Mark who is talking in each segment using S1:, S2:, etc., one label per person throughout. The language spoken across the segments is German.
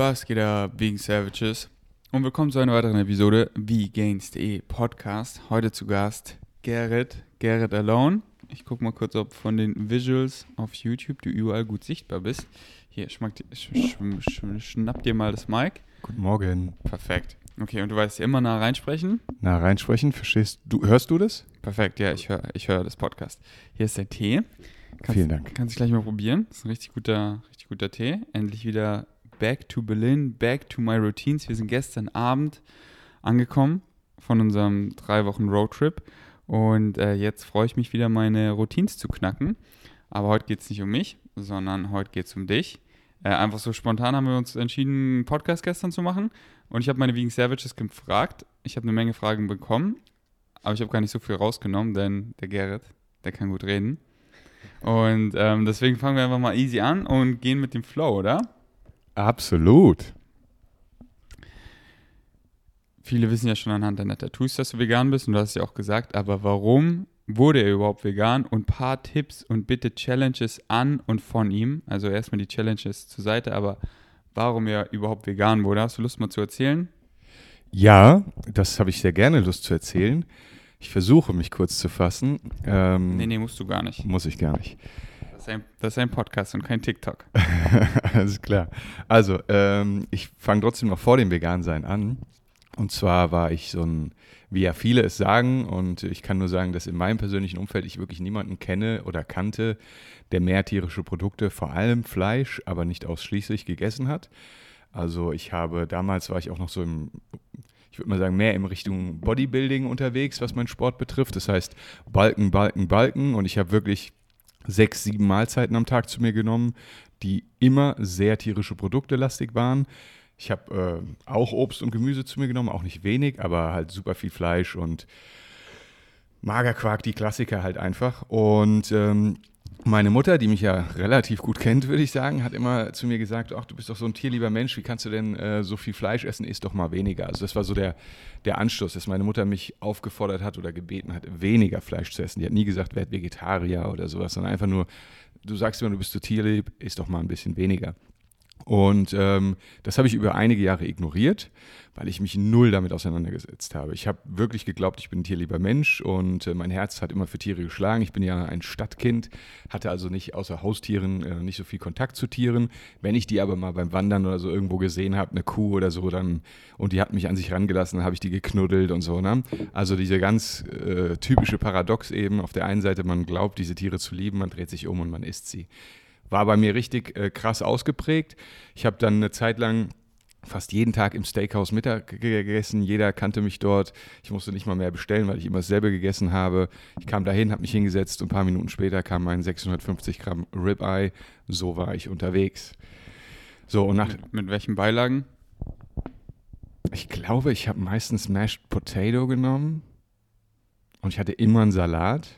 S1: Was geht ab, Vegan Savages? Und willkommen zu einer weiteren Episode Vegains.de Podcast. Heute zu Gast Gerrit, Gerrit Alone. Ich gucke mal kurz, ob von den Visuals auf YouTube du überall gut sichtbar bist. Hier, schmack, sch, sch, sch, schnapp dir mal das Mic.
S2: Guten Morgen.
S1: Perfekt. Okay, und du weißt immer nah reinsprechen?
S2: Na, reinsprechen, verstehst du, hörst du das?
S1: Perfekt, ja, ich höre ich hör das Podcast. Hier ist der Tee. Kannst,
S2: Vielen Dank.
S1: Kannst du gleich mal probieren. Das ist ein richtig guter, richtig guter Tee. Endlich wieder back to Berlin, back to my routines. Wir sind gestern Abend angekommen von unserem drei Wochen Roadtrip und äh, jetzt freue ich mich wieder, meine Routines zu knacken. Aber heute geht es nicht um mich, sondern heute geht es um dich. Äh, einfach so spontan haben wir uns entschieden, einen Podcast gestern zu machen. Und ich habe meine Vegan Savages gefragt. Ich habe eine Menge Fragen bekommen, aber ich habe gar nicht so viel rausgenommen, denn der Gerrit, der kann gut reden. Und ähm, deswegen fangen wir einfach mal easy an und gehen mit dem Flow, oder?
S2: Absolut.
S1: Viele wissen ja schon anhand deiner Tattoos, dass du vegan bist und du hast es ja auch gesagt, aber warum wurde er überhaupt vegan? Und ein paar Tipps und bitte Challenges an und von ihm. Also erstmal die Challenges zur Seite, aber warum er überhaupt vegan wurde. Hast du Lust mal zu erzählen?
S2: Ja, das habe ich sehr gerne Lust zu erzählen. Ich versuche mich kurz zu fassen. Ähm,
S1: Nee, nee, musst du gar nicht.
S2: Muss ich gar nicht.
S1: Das ist ein, das ist ein Podcast und kein TikTok.
S2: Alles klar. Also, ähm, ich fange trotzdem noch vor dem Vegansein an. Und zwar war ich so ein, wie ja viele es sagen, und ich kann nur sagen, dass in meinem persönlichen Umfeld ich wirklich niemanden kenne oder kannte, der mehr tierische Produkte, vor allem Fleisch, aber nicht ausschließlich gegessen hat. Also ich habe, damals war ich auch noch so im, ich würde mal sagen, mehr in Richtung Bodybuilding unterwegs, was meinen Sport betrifft. Das heißt Balken, Balken, Balken. Und ich habe wirklich sechs, sieben Mahlzeiten am Tag zu mir genommen, die immer sehr tierische Produkte lastig waren. Ich habe äh, auch Obst und Gemüse zu mir genommen, auch nicht wenig, aber halt super viel Fleisch und Magerquark, die Klassiker halt einfach. Und ähm, meine Mutter, die mich ja relativ gut kennt, würde ich sagen, hat immer zu mir gesagt, ach, du bist doch so ein tierlieber Mensch, wie kannst du denn äh, so viel Fleisch essen, isst doch mal weniger. Also das war so der, der Anstoß, dass meine Mutter mich aufgefordert hat oder gebeten hat, weniger Fleisch zu essen. Die hat nie gesagt, werd Vegetarier oder sowas, sondern einfach nur, du sagst immer, du bist so tierlieb, isst doch mal ein bisschen weniger. Und ähm, das habe ich über einige Jahre ignoriert, weil ich mich null damit auseinandergesetzt habe. Ich habe wirklich geglaubt, ich bin ein tierlieber Mensch und äh, mein Herz hat immer für Tiere geschlagen. Ich bin ja ein Stadtkind, hatte also nicht außer Haustieren äh, nicht so viel Kontakt zu Tieren. Wenn ich die aber mal beim Wandern oder so irgendwo gesehen habe, eine Kuh oder so, dann und die hat mich an sich rangelassen, dann habe ich die geknuddelt und so. Ne? Also diese ganz äh, typische Paradox eben. Auf der einen Seite, man glaubt, diese Tiere zu lieben, man dreht sich um und man isst sie war bei mir richtig äh, krass ausgeprägt. Ich habe dann eine Zeit lang fast jeden Tag im Steakhouse Mittag gegessen. Jeder kannte mich dort. Ich musste nicht mal mehr bestellen, weil ich immer dasselbe gegessen habe. Ich kam dahin, habe mich hingesetzt und ein paar Minuten später kam mein 650 Gramm Ribeye. So war ich unterwegs. So, und nach.
S1: Mit, mit welchen Beilagen?
S2: Ich glaube, ich habe meistens Mashed Potato genommen. Und ich hatte immer einen Salat.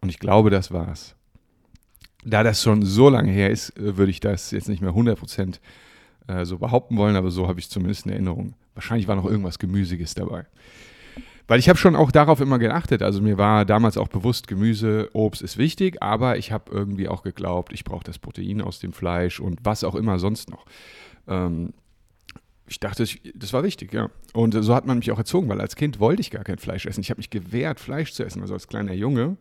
S2: Und ich glaube, das war's da das schon so lange her ist, äh, würde ich das jetzt nicht mehr 100% äh, so behaupten wollen, aber so habe ich zumindest eine Erinnerung. Wahrscheinlich war noch irgendwas Gemüsiges dabei. Weil ich habe schon auch darauf immer geachtet. Also mir war damals auch bewusst, Gemüse, Obst ist wichtig, aber ich habe irgendwie auch geglaubt, ich brauche das Protein aus dem Fleisch und was auch immer sonst noch. Ähm, ich dachte, das war wichtig, ja. Und so hat man mich auch erzogen, weil als Kind wollte ich gar kein Fleisch essen. Ich habe mich gewehrt, Fleisch zu essen, also als kleiner Junge.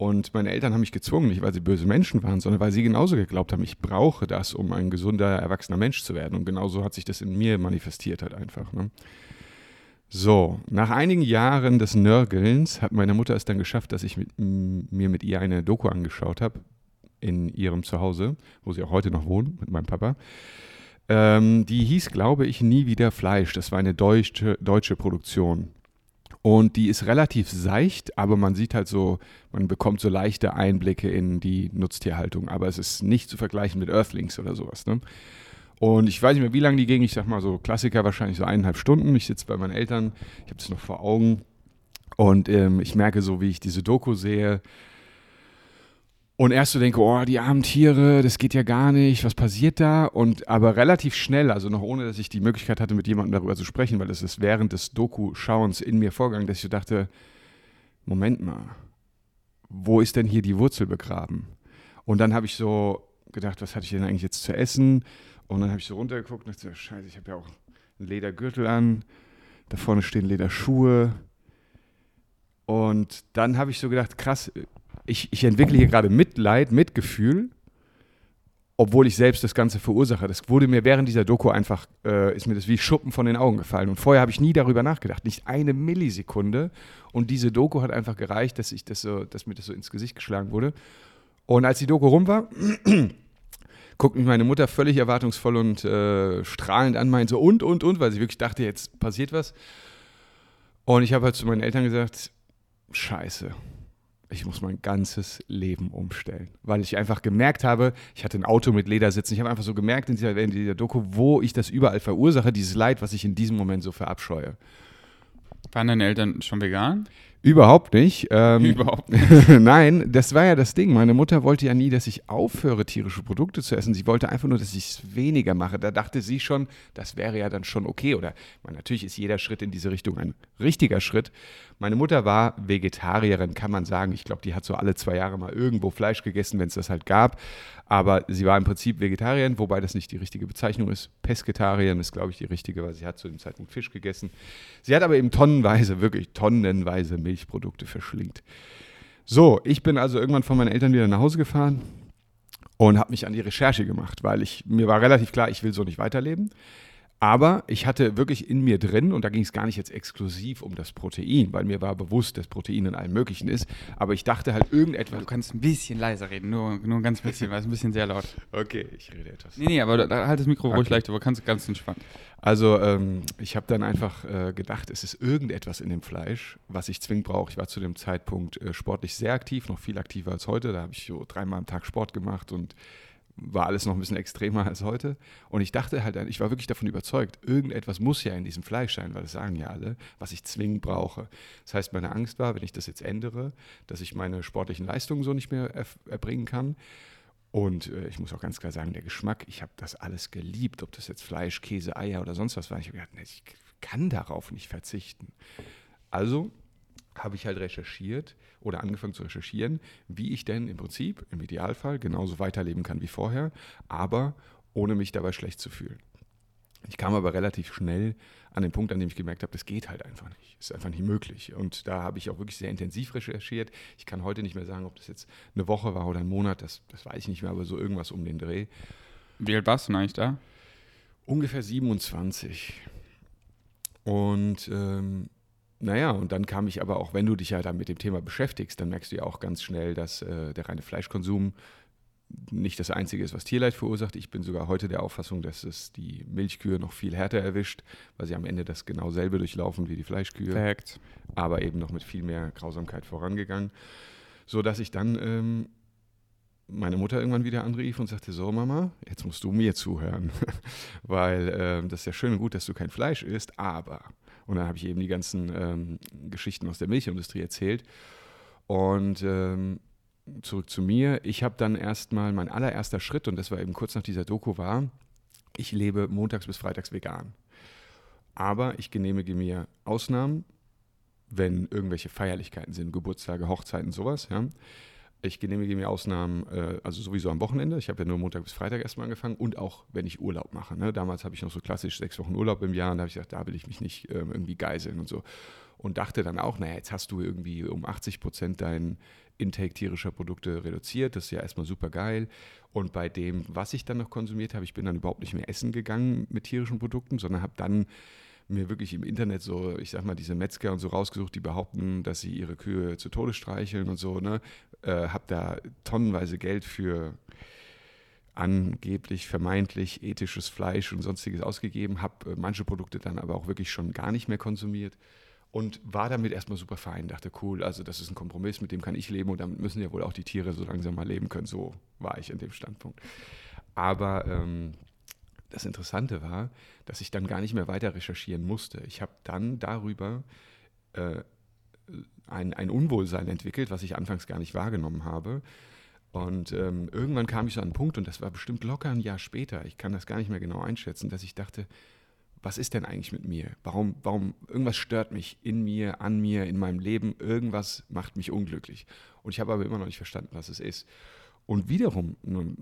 S2: Und meine Eltern haben mich gezwungen, nicht weil sie böse Menschen waren, sondern weil sie genauso geglaubt haben, ich brauche das, um ein gesunder, erwachsener Mensch zu werden. Und genauso hat sich das in mir manifestiert halt einfach. Ne? So, nach einigen Jahren des Nörgelns hat meine Mutter es dann geschafft, dass ich mit, mir mit ihr eine Doku angeschaut habe in ihrem Zuhause, wo sie auch heute noch wohnt, mit meinem Papa. Ähm, die hieß, glaube ich, Nie wieder Fleisch. Das war eine deutsche, deutsche Produktion. Und die ist relativ seicht, aber man sieht halt so, man bekommt so leichte Einblicke in die Nutztierhaltung. Aber es ist nicht zu vergleichen mit Earthlings oder sowas. Ne? Und ich weiß nicht mehr, wie lange die ging. Ich sag mal so Klassiker wahrscheinlich so eineinhalb Stunden. Ich sitze bei meinen Eltern, ich habe es noch vor Augen. Und ähm, ich merke so, wie ich diese Doku sehe, und erst so denke, oh, die armen Tiere, das geht ja gar nicht, was passiert da? Und aber relativ schnell, also noch ohne, dass ich die Möglichkeit hatte, mit jemandem darüber zu sprechen, weil das ist während des Doku-Schauens in mir vorgegangen, dass ich so dachte, Moment mal, wo ist denn hier die Wurzel begraben? Und dann habe ich so gedacht, was hatte ich denn eigentlich jetzt zu essen? Und dann habe ich so runtergeguckt und dachte, so, scheiße, ich habe ja auch einen Ledergürtel an, da vorne stehen Lederschuhe. Und dann habe ich so gedacht, krass, ich, ich entwickle hier gerade Mitleid, Mitgefühl, obwohl ich selbst das Ganze verursache. Das wurde mir während dieser Doku einfach, äh, ist mir das wie Schuppen von den Augen gefallen. Und vorher habe ich nie darüber nachgedacht, nicht eine Millisekunde. Und diese Doku hat einfach gereicht, dass, ich das so, dass mir das so ins Gesicht geschlagen wurde. Und als die Doku rum war, guckt mich meine Mutter völlig erwartungsvoll und äh, strahlend an, meint so und, und, und, weil sie wirklich dachte, jetzt passiert was. Und ich habe halt zu meinen Eltern gesagt, scheiße, ich muss mein ganzes Leben umstellen, weil ich einfach gemerkt habe, ich hatte ein Auto mit Ledersitzen, ich habe einfach so gemerkt in dieser, in dieser Doku, wo ich das überall verursache, dieses Leid, was ich in diesem Moment so verabscheue.
S1: Waren deine Eltern schon vegan?
S2: Überhaupt nicht.
S1: Ähm, Überhaupt nicht.
S2: Nein, das war ja das Ding. Meine Mutter wollte ja nie, dass ich aufhöre, tierische Produkte zu essen. Sie wollte einfach nur, dass ich es weniger mache. Da dachte sie schon, das wäre ja dann schon okay. Oder meine, natürlich ist jeder Schritt in diese Richtung ein richtiger Schritt. Meine Mutter war Vegetarierin, kann man sagen. Ich glaube, die hat so alle zwei Jahre mal irgendwo Fleisch gegessen, wenn es das halt gab. Aber sie war im Prinzip Vegetarierin, wobei das nicht die richtige Bezeichnung ist. Pesketarierin ist, glaube ich, die richtige, weil sie hat zu dem Zeitpunkt Fisch gegessen. Sie hat aber eben tonnenweise, wirklich tonnenweise Milchprodukte verschlingt. So, ich bin also irgendwann von meinen Eltern wieder nach Hause gefahren und habe mich an die Recherche gemacht, weil ich mir war relativ klar, ich will so nicht weiterleben. Aber ich hatte wirklich in mir drin, und da ging es gar nicht jetzt exklusiv um das Protein, weil mir war bewusst, dass Protein in allem Möglichen ist, aber ich dachte halt irgendetwas.
S1: Du kannst ein bisschen leiser reden, nur, nur ein ganz bisschen, weil es ein bisschen sehr laut.
S2: Okay, ich rede etwas.
S1: Nee, nee, aber da, halt das Mikro okay. ruhig leicht, aber kannst ganz entspannt.
S2: Also ähm, ich habe dann einfach äh, gedacht, es ist irgendetwas in dem Fleisch, was ich zwingend brauche. Ich war zu dem Zeitpunkt äh, sportlich sehr aktiv, noch viel aktiver als heute. Da habe ich so dreimal am Tag Sport gemacht und war alles noch ein bisschen extremer als heute. Und ich dachte halt, ich war wirklich davon überzeugt, irgendetwas muss ja in diesem Fleisch sein, weil das sagen ja alle, was ich zwingend brauche. Das heißt, meine Angst war, wenn ich das jetzt ändere, dass ich meine sportlichen Leistungen so nicht mehr erbringen kann. Und äh, ich muss auch ganz klar sagen, der Geschmack, ich habe das alles geliebt, ob das jetzt Fleisch, Käse, Eier oder sonst was war. Ich habe gedacht, ich kann darauf nicht verzichten. Also habe ich halt recherchiert oder angefangen zu recherchieren, wie ich denn im Prinzip, im Idealfall, genauso weiterleben kann wie vorher, aber ohne mich dabei schlecht zu fühlen. Ich kam aber relativ schnell an den Punkt, an dem ich gemerkt habe, das geht halt einfach nicht. Ist einfach nicht möglich. Und da habe ich auch wirklich sehr intensiv recherchiert. Ich kann heute nicht mehr sagen, ob das jetzt eine Woche war oder ein Monat, das, das weiß ich nicht mehr, aber so irgendwas um den Dreh.
S1: Wie alt warst du denn eigentlich da?
S2: Ungefähr 27. Und ähm, naja, und dann kam ich aber auch, wenn du dich ja dann mit dem Thema beschäftigst, dann merkst du ja auch ganz schnell, dass äh, der reine Fleischkonsum nicht das Einzige ist, was Tierleid verursacht. Ich bin sogar heute der Auffassung, dass es die Milchkühe noch viel härter erwischt, weil sie am Ende das genau selbe durchlaufen wie die Fleischkühe.
S1: Fact.
S2: Aber eben noch mit viel mehr Grausamkeit vorangegangen. So dass ich dann ähm, meine Mutter irgendwann wieder anrief und sagte: So, Mama, jetzt musst du mir zuhören. weil äh, das ist ja schön und gut, dass du kein Fleisch isst, aber und dann habe ich eben die ganzen ähm, Geschichten aus der Milchindustrie erzählt. Und ähm, zurück zu mir. Ich habe dann erstmal, mein allererster Schritt, und das war eben kurz nach dieser Doku, war, ich lebe montags bis freitags vegan. Aber ich genehmige mir Ausnahmen, wenn irgendwelche Feierlichkeiten sind, Geburtstage, Hochzeiten, sowas. Ja. Ich genehmige mir Ausnahmen, äh, also sowieso am Wochenende. Ich habe ja nur Montag bis Freitag erstmal angefangen und auch, wenn ich Urlaub mache. Ne? Damals habe ich noch so klassisch sechs Wochen Urlaub im Jahr und da habe ich gesagt, da will ich mich nicht äh, irgendwie geiseln und so. Und dachte dann auch, naja, jetzt hast du irgendwie um 80 Prozent deinen Intake tierischer Produkte reduziert. Das ist ja erstmal super geil. Und bei dem, was ich dann noch konsumiert habe, ich bin dann überhaupt nicht mehr essen gegangen mit tierischen Produkten, sondern habe dann mir wirklich im Internet so, ich sag mal, diese Metzger und so rausgesucht, die behaupten, dass sie ihre Kühe zu Tode streicheln und so, ne? Äh, hab da tonnenweise Geld für angeblich, vermeintlich ethisches Fleisch und sonstiges ausgegeben, habe äh, manche Produkte dann aber auch wirklich schon gar nicht mehr konsumiert und war damit erstmal super fein. Dachte, cool, also das ist ein Kompromiss, mit dem kann ich leben und damit müssen ja wohl auch die Tiere so langsam mal leben können. So war ich an dem Standpunkt. Aber ähm, das Interessante war, dass ich dann gar nicht mehr weiter recherchieren musste. Ich habe dann darüber äh, ein, ein Unwohlsein entwickelt, was ich anfangs gar nicht wahrgenommen habe. Und ähm, irgendwann kam ich so an einen Punkt, und das war bestimmt locker ein Jahr später, ich kann das gar nicht mehr genau einschätzen, dass ich dachte, was ist denn eigentlich mit mir? Warum, warum, irgendwas stört mich in mir, an mir, in meinem Leben, irgendwas macht mich unglücklich. Und ich habe aber immer noch nicht verstanden, was es ist. Und wiederum,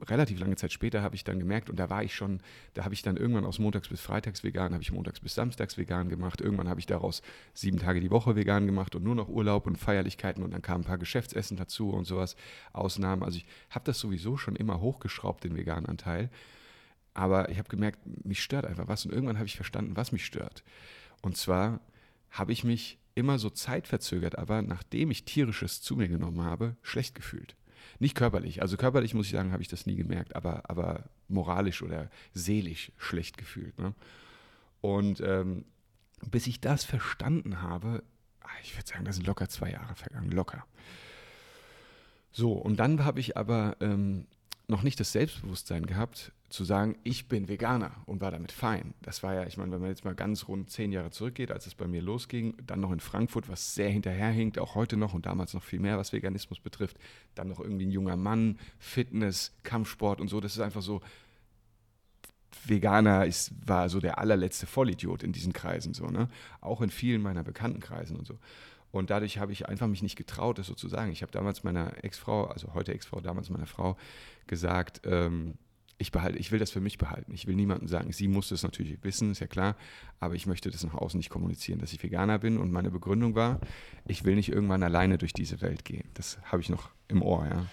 S2: relativ lange Zeit später, habe ich dann gemerkt, und da war ich schon, da habe ich dann irgendwann aus montags bis freitags vegan, habe ich montags bis samstags vegan gemacht. Irgendwann habe ich daraus sieben Tage die Woche vegan gemacht und nur noch Urlaub und Feierlichkeiten und dann kamen ein paar Geschäftsessen dazu und sowas, Ausnahmen. Also ich habe das sowieso schon immer hochgeschraubt, den veganen Anteil. Aber ich habe gemerkt, mich stört einfach was und irgendwann habe ich verstanden, was mich stört. Und zwar habe ich mich immer so zeitverzögert, aber nachdem ich tierisches zu mir genommen habe, schlecht gefühlt. Nicht körperlich. Also körperlich muss ich sagen, habe ich das nie gemerkt, aber, aber moralisch oder seelisch schlecht gefühlt. Ne? Und ähm, bis ich das verstanden habe, ah, ich würde sagen, das sind locker zwei Jahre vergangen, locker. So, und dann habe ich aber ähm, noch nicht das Selbstbewusstsein gehabt, zu sagen, ich bin Veganer und war damit fein. Das war ja, ich meine, wenn man jetzt mal ganz rund zehn Jahre zurückgeht, als es bei mir losging, dann noch in Frankfurt, was sehr hinterherhinkt, auch heute noch und damals noch viel mehr, was Veganismus betrifft, dann noch irgendwie ein junger Mann, Fitness, Kampfsport und so, das ist einfach so, Veganer ist, war so der allerletzte Vollidiot in diesen Kreisen, so, ne? Auch in vielen meiner Bekanntenkreisen und so. Und dadurch habe ich einfach mich nicht getraut, das sozusagen. Ich habe damals meiner Ex-Frau, also heute Ex-Frau, damals meiner Frau, gesagt, ähm, ich behalte, ich will das für mich behalten. Ich will niemandem sagen, sie muss das natürlich wissen, ist ja klar, aber ich möchte das nach außen nicht kommunizieren, dass ich Veganer bin. Und meine Begründung war, ich will nicht irgendwann alleine durch diese Welt gehen. Das habe ich noch im Ohr, ja.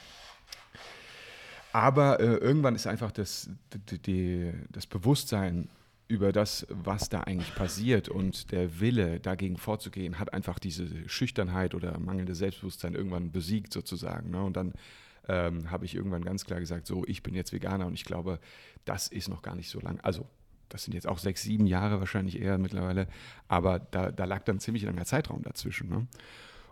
S2: Aber äh, irgendwann ist einfach das, die, die, das Bewusstsein über das, was da eigentlich passiert und der Wille, dagegen vorzugehen, hat einfach diese Schüchternheit oder mangelnde Selbstbewusstsein irgendwann besiegt sozusagen. Ne? Und dann ähm, habe ich irgendwann ganz klar gesagt, so, ich bin jetzt Veganer und ich glaube, das ist noch gar nicht so lang. Also, das sind jetzt auch sechs, sieben Jahre wahrscheinlich eher mittlerweile, aber da, da lag dann ziemlich langer Zeitraum dazwischen. Ne?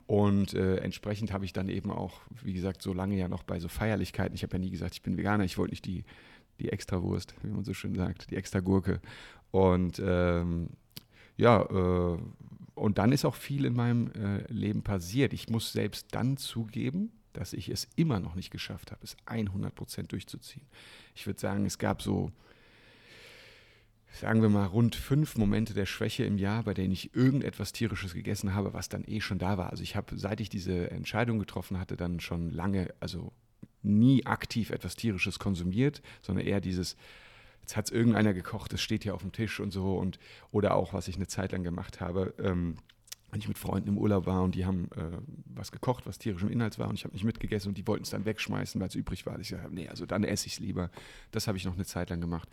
S2: Und äh, entsprechend habe ich dann eben auch, wie gesagt, so lange ja noch bei so Feierlichkeiten, ich habe ja nie gesagt, ich bin Veganer, ich wollte nicht die, die Extrawurst, wie man so schön sagt, die extra Gurke. Und ähm, ja, äh, und dann ist auch viel in meinem äh, Leben passiert. Ich muss selbst dann zugeben, dass ich es immer noch nicht geschafft habe, es 100 Prozent durchzuziehen. Ich würde sagen, es gab so, sagen wir mal, rund fünf Momente der Schwäche im Jahr, bei denen ich irgendetwas Tierisches gegessen habe, was dann eh schon da war. Also ich habe, seit ich diese Entscheidung getroffen hatte, dann schon lange, also nie aktiv etwas Tierisches konsumiert, sondern eher dieses, jetzt hat es irgendeiner gekocht, es steht hier auf dem Tisch und so und oder auch, was ich eine Zeit lang gemacht habe, ähm, wenn ich mit Freunden im Urlaub war und die haben äh, was gekocht, was tierischen Inhalts war und ich habe nicht mitgegessen und die wollten es dann wegschmeißen, weil es übrig war. Ich gesagt, nee, also dann esse ich es lieber. Das habe ich noch eine Zeit lang gemacht.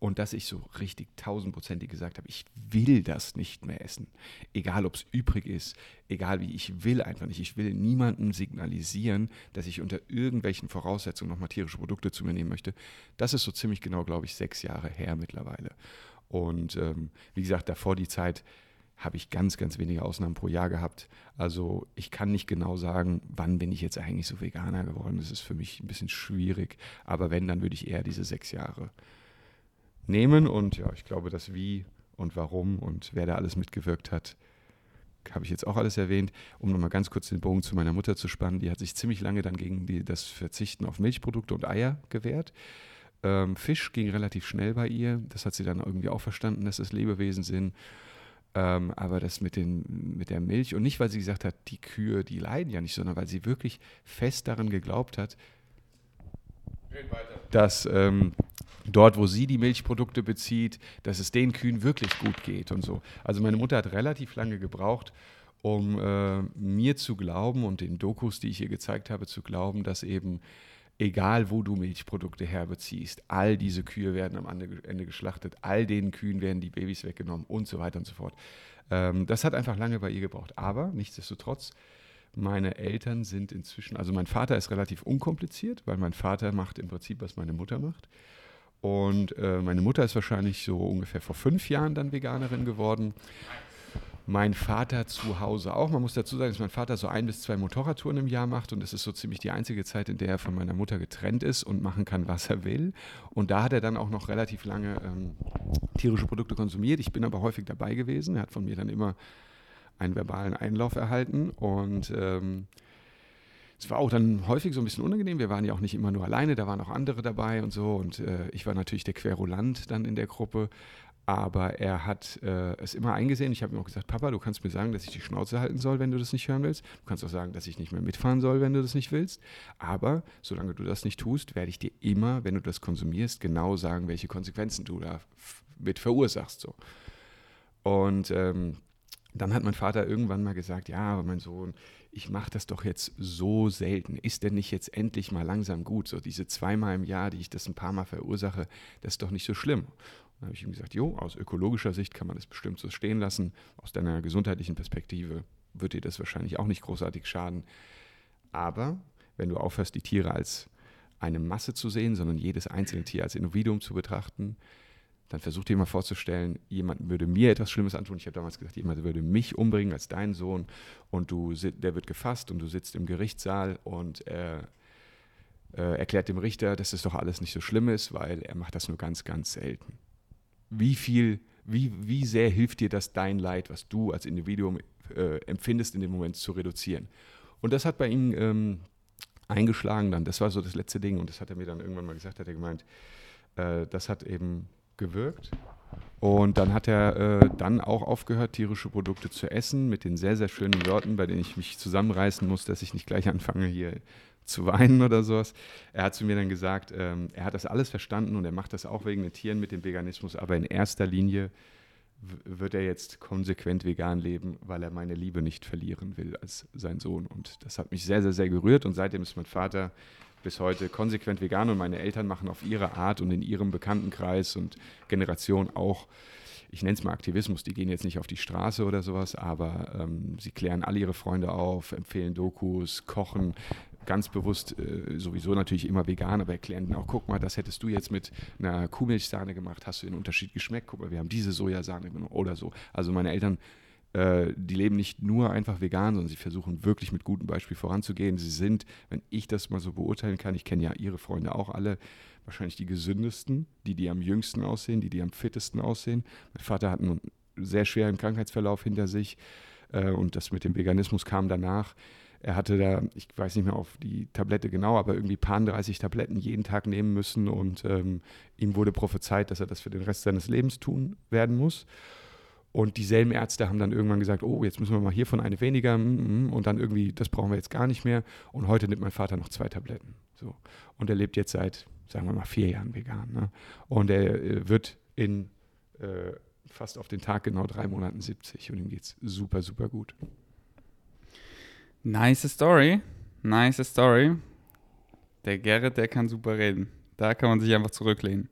S2: Und dass ich so richtig tausendprozentig gesagt habe, ich will das nicht mehr essen. Egal, ob es übrig ist, egal wie, ich will einfach nicht. Ich will niemandem signalisieren, dass ich unter irgendwelchen Voraussetzungen nochmal tierische Produkte zu mir nehmen möchte. Das ist so ziemlich genau, glaube ich, sechs Jahre her mittlerweile. Und ähm, wie gesagt, davor die Zeit, habe ich ganz, ganz wenige Ausnahmen pro Jahr gehabt. Also ich kann nicht genau sagen, wann bin ich jetzt eigentlich so Veganer geworden. Das ist für mich ein bisschen schwierig. Aber wenn, dann würde ich eher diese sechs Jahre nehmen. Und ja, ich glaube, das Wie und Warum und wer da alles mitgewirkt hat, habe ich jetzt auch alles erwähnt. Um nochmal ganz kurz den Bogen zu meiner Mutter zu spannen, die hat sich ziemlich lange dann gegen die, das Verzichten auf Milchprodukte und Eier gewehrt. Ähm, Fisch ging relativ schnell bei ihr. Das hat sie dann irgendwie auch verstanden, dass es Lebewesen sind. Ähm, aber das mit, den, mit der Milch und nicht, weil sie gesagt hat, die Kühe, die leiden ja nicht, sondern weil sie wirklich fest daran geglaubt hat, dass ähm, dort, wo sie die Milchprodukte bezieht, dass es den Kühen wirklich gut geht und so. Also meine Mutter hat relativ lange gebraucht, um äh, mir zu glauben und den Dokus, die ich ihr gezeigt habe, zu glauben, dass eben egal wo du Milchprodukte herbeziehst, all diese Kühe werden am Ende geschlachtet, all den Kühen werden die Babys weggenommen und so weiter und so fort. Ähm, das hat einfach lange bei ihr gebraucht. Aber nichtsdestotrotz, meine Eltern sind inzwischen, also mein Vater ist relativ unkompliziert, weil mein Vater macht im Prinzip, was meine Mutter macht. Und äh, meine Mutter ist wahrscheinlich so ungefähr vor fünf Jahren dann Veganerin geworden mein Vater zu Hause auch. Man muss dazu sagen, dass mein Vater so ein bis zwei Motorradtouren im Jahr macht und es ist so ziemlich die einzige Zeit, in der er von meiner Mutter getrennt ist und machen kann, was er will. Und da hat er dann auch noch relativ lange ähm, tierische Produkte konsumiert. Ich bin aber häufig dabei gewesen. Er hat von mir dann immer einen verbalen Einlauf erhalten und ähm, es war auch dann häufig so ein bisschen unangenehm. Wir waren ja auch nicht immer nur alleine, da waren auch andere dabei und so. Und äh, ich war natürlich der Querulant dann in der Gruppe. Aber er hat äh, es immer eingesehen. Ich habe ihm auch gesagt, Papa, du kannst mir sagen, dass ich die Schnauze halten soll, wenn du das nicht hören willst. Du kannst auch sagen, dass ich nicht mehr mitfahren soll, wenn du das nicht willst. Aber solange du das nicht tust, werde ich dir immer, wenn du das konsumierst, genau sagen, welche Konsequenzen du da mit verursachst. So. Und ähm, dann hat mein Vater irgendwann mal gesagt, ja, aber mein Sohn, ich mache das doch jetzt so selten. Ist denn nicht jetzt endlich mal langsam gut? So diese zweimal im Jahr, die ich das ein paar Mal verursache, das ist doch nicht so schlimm. Dann habe ich ihm gesagt, jo, aus ökologischer Sicht kann man das bestimmt so stehen lassen. Aus deiner gesundheitlichen Perspektive wird dir das wahrscheinlich auch nicht großartig schaden. Aber wenn du aufhörst, die Tiere als eine Masse zu sehen, sondern jedes einzelne Tier als Individuum zu betrachten, dann versuch dir mal vorzustellen, jemand würde mir etwas Schlimmes antun. Ich habe damals gesagt, jemand würde mich umbringen als dein Sohn und du, der wird gefasst und du sitzt im Gerichtssaal und er äh, erklärt dem Richter, dass das doch alles nicht so schlimm ist, weil er macht das nur ganz, ganz selten wie viel, wie, wie sehr hilft dir das dein Leid, was du als Individuum äh, empfindest, in dem Moment zu reduzieren. Und das hat bei ihm ähm, eingeschlagen dann. Das war so das letzte Ding. Und das hat er mir dann irgendwann mal gesagt, hat er gemeint, äh, das hat eben gewirkt. Und dann hat er äh, dann auch aufgehört, tierische Produkte zu essen, mit den sehr, sehr schönen Worten, bei denen ich mich zusammenreißen muss, dass ich nicht gleich anfange, hier zu weinen oder sowas. Er hat zu mir dann gesagt, ähm, er hat das alles verstanden und er macht das auch wegen den Tieren mit dem Veganismus, aber in erster Linie wird er jetzt konsequent vegan leben, weil er meine Liebe nicht verlieren will als sein Sohn. Und das hat mich sehr, sehr, sehr gerührt und seitdem ist mein Vater bis heute konsequent vegan und meine Eltern machen auf ihre Art und in ihrem Bekanntenkreis und Generation auch ich nenne es mal Aktivismus, die gehen jetzt nicht auf die Straße oder sowas, aber ähm, sie klären alle ihre Freunde auf, empfehlen Dokus, kochen, ganz bewusst äh, sowieso natürlich immer vegan, aber erklären auch, guck mal, das hättest du jetzt mit einer Kuhmilchsahne gemacht, hast du den Unterschied geschmeckt, guck mal, wir haben diese Sojasahne genommen oder so. Also meine Eltern, äh, die leben nicht nur einfach vegan, sondern sie versuchen wirklich mit gutem Beispiel voranzugehen. Sie sind, wenn ich das mal so beurteilen kann, ich kenne ja ihre Freunde auch alle, wahrscheinlich die gesündesten, die, die am jüngsten aussehen, die, die am fittesten aussehen. Mein Vater hat einen sehr schweren Krankheitsverlauf hinter sich äh, und das mit dem Veganismus kam danach. Er hatte da, ich weiß nicht mehr auf die Tablette genau, aber irgendwie paar 30 Tabletten jeden Tag nehmen müssen und ähm, ihm wurde prophezeit, dass er das für den Rest seines Lebens tun werden muss. Und dieselben Ärzte haben dann irgendwann gesagt, oh, jetzt müssen wir mal hiervon eine weniger mm, mm, und dann irgendwie, das brauchen wir jetzt gar nicht mehr. Und heute nimmt mein Vater noch zwei Tabletten. So. Und er lebt jetzt seit, sagen wir mal, vier Jahren vegan. Ne? Und er äh, wird in äh, fast auf den Tag genau drei Monaten 70 und ihm geht es super, super gut.
S1: Nice Story. Nice Story. Der Gerrit, der kann super reden. Da kann man sich einfach zurücklehnen.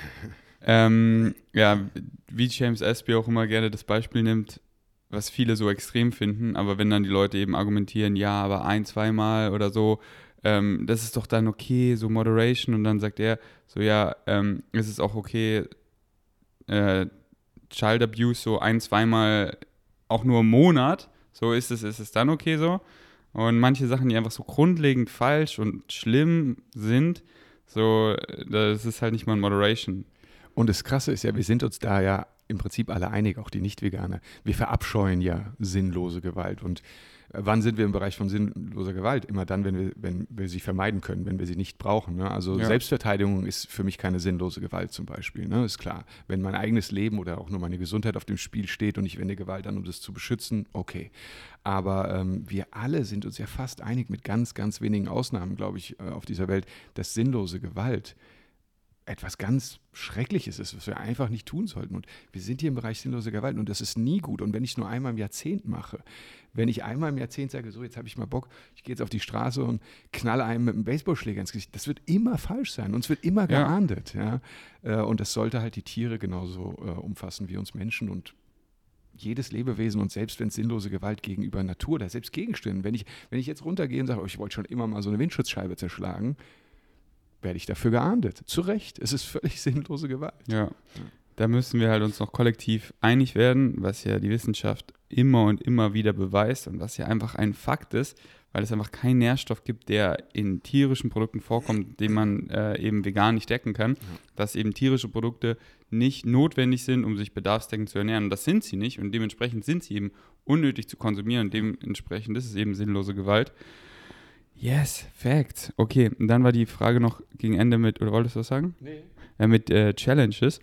S1: ähm, ja, wie James Espy auch immer gerne das Beispiel nimmt, was viele so extrem finden, aber wenn dann die Leute eben argumentieren, ja, aber ein, zweimal oder so, ähm, das ist doch dann okay, so Moderation und dann sagt er, so ja, ähm, es ist auch okay, äh, Child Abuse so ein, zweimal auch nur im Monat, so ist es, ist es dann okay so. Und manche Sachen, die einfach so grundlegend falsch und schlimm sind, so, das ist halt nicht mal ein Moderation.
S2: Und das Krasse ist ja, wir sind uns da ja im Prinzip alle einig, auch die Nicht-Veganer. Wir verabscheuen ja sinnlose Gewalt. Und wann sind wir im Bereich von sinnloser Gewalt? Immer dann, wenn wir, wenn wir sie vermeiden können, wenn wir sie nicht brauchen. Ne? Also ja. Selbstverteidigung ist für mich keine sinnlose Gewalt zum Beispiel. Ne? Ist klar. Wenn mein eigenes Leben oder auch nur meine Gesundheit auf dem Spiel steht und ich wende Gewalt an, um das zu beschützen, okay. Aber ähm, wir alle sind uns ja fast einig, mit ganz, ganz wenigen Ausnahmen, glaube ich, äh, auf dieser Welt, dass sinnlose Gewalt etwas ganz Schreckliches ist, was wir einfach nicht tun sollten. Und wir sind hier im Bereich sinnloser Gewalt und das ist nie gut. Und wenn ich es nur einmal im Jahrzehnt mache, wenn ich einmal im Jahrzehnt sage, so jetzt habe ich mal Bock, ich gehe jetzt auf die Straße und knalle einem mit einem Baseballschläger ins Gesicht, das wird immer falsch sein. Uns wird immer geahndet. Ja. ja? Äh, und das sollte halt die Tiere genauso äh, umfassen wie uns Menschen und jedes Lebewesen und selbst wenn es sinnlose Gewalt gegenüber Natur oder selbst Gegenständen, wenn ich, wenn ich jetzt runtergehe und sage, oh, ich wollte schon immer mal so eine Windschutzscheibe zerschlagen, werde ich dafür geahndet. Zu Recht. Es ist völlig sinnlose Gewalt.
S1: Ja. Da müssen wir halt uns noch kollektiv einig werden, was ja die Wissenschaft immer und immer wieder beweist und was ja einfach ein Fakt ist, weil es einfach keinen Nährstoff gibt, der in tierischen Produkten vorkommt, den man äh, eben vegan nicht decken kann. Dass eben tierische Produkte nicht notwendig sind, um sich bedarfsdeckend zu ernähren. Und das sind sie nicht und dementsprechend sind sie eben unnötig zu konsumieren und dementsprechend ist es eben sinnlose Gewalt. Yes, Facts. Okay, und dann war die Frage noch gegen Ende mit, oder wolltest du was sagen? Nee. Ja, mit äh, Challenges.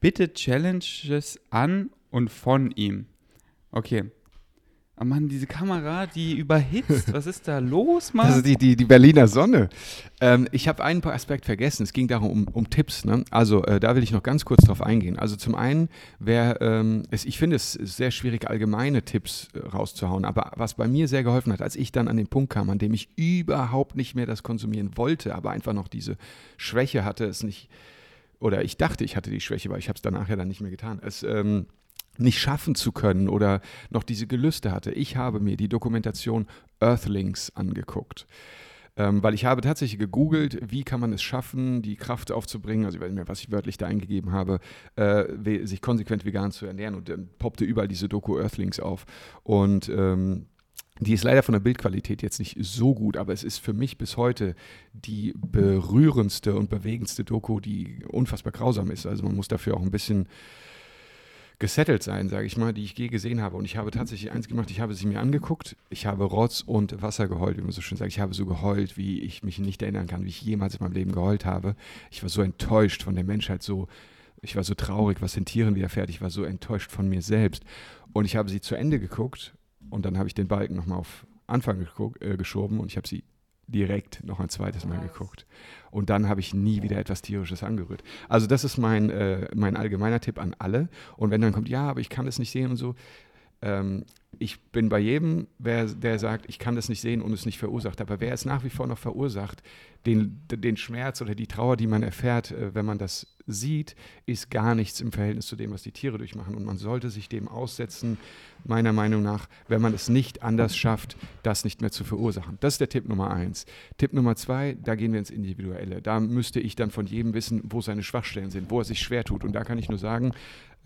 S1: Bitte Challenges an und von ihm. Okay. Oh Mann, diese Kamera, die überhitzt. Was ist da los, Mann?
S2: Ist die, die, die Berliner Sonne. Ähm, ich habe einen Aspekt vergessen. Es ging darum, um, um Tipps. Ne? Also, äh, da will ich noch ganz kurz drauf eingehen. Also, zum einen, wer, ähm, es, ich finde es sehr schwierig, allgemeine Tipps äh, rauszuhauen. Aber was bei mir sehr geholfen hat, als ich dann an den Punkt kam, an dem ich überhaupt nicht mehr das konsumieren wollte, aber einfach noch diese Schwäche hatte, es nicht, oder ich dachte, ich hatte die Schwäche, weil ich habe es danach ja dann nicht mehr getan. Es, ähm, nicht schaffen zu können oder noch diese Gelüste hatte. Ich habe mir die Dokumentation Earthlings angeguckt. Ähm, weil ich habe tatsächlich gegoogelt, wie kann man es schaffen, die Kraft aufzubringen, also ich weiß nicht mehr, was ich wörtlich da eingegeben habe, äh, sich konsequent vegan zu ernähren und dann poppte überall diese Doku Earthlings auf. Und ähm, die ist leider von der Bildqualität jetzt nicht so gut, aber es ist für mich bis heute die berührendste und bewegendste Doku, die unfassbar grausam ist. Also man muss dafür auch ein bisschen gesettelt sein, sage ich mal, die ich je gesehen habe. Und ich habe tatsächlich eins gemacht, ich habe sie mir angeguckt, ich habe Rotz und Wasser geheult, wie man so schön sagt. Ich habe so geheult, wie ich mich nicht erinnern kann, wie ich jemals in meinem Leben geheult habe. Ich war so enttäuscht von der Menschheit, so, ich war so traurig, was den Tieren widerfährt. Ich war so enttäuscht von mir selbst. Und ich habe sie zu Ende geguckt und dann habe ich den Balken nochmal auf Anfang äh, geschoben und ich habe sie direkt noch ein zweites Mal geguckt. Und dann habe ich nie wieder etwas Tierisches angerührt. Also das ist mein, äh, mein allgemeiner Tipp an alle. Und wenn dann kommt, ja, aber ich kann es nicht sehen und so, ähm, ich bin bei jedem, wer, der sagt, ich kann das nicht sehen und es nicht verursacht. Aber wer es nach wie vor noch verursacht, den, den Schmerz oder die Trauer, die man erfährt, äh, wenn man das sieht, ist gar nichts im Verhältnis zu dem, was die Tiere durchmachen. Und man sollte sich dem aussetzen, meiner Meinung nach, wenn man es nicht anders schafft, das nicht mehr zu verursachen. Das ist der Tipp Nummer eins. Tipp Nummer zwei, da gehen wir ins Individuelle. Da müsste ich dann von jedem wissen, wo seine Schwachstellen sind, wo er sich schwer tut. Und da kann ich nur sagen,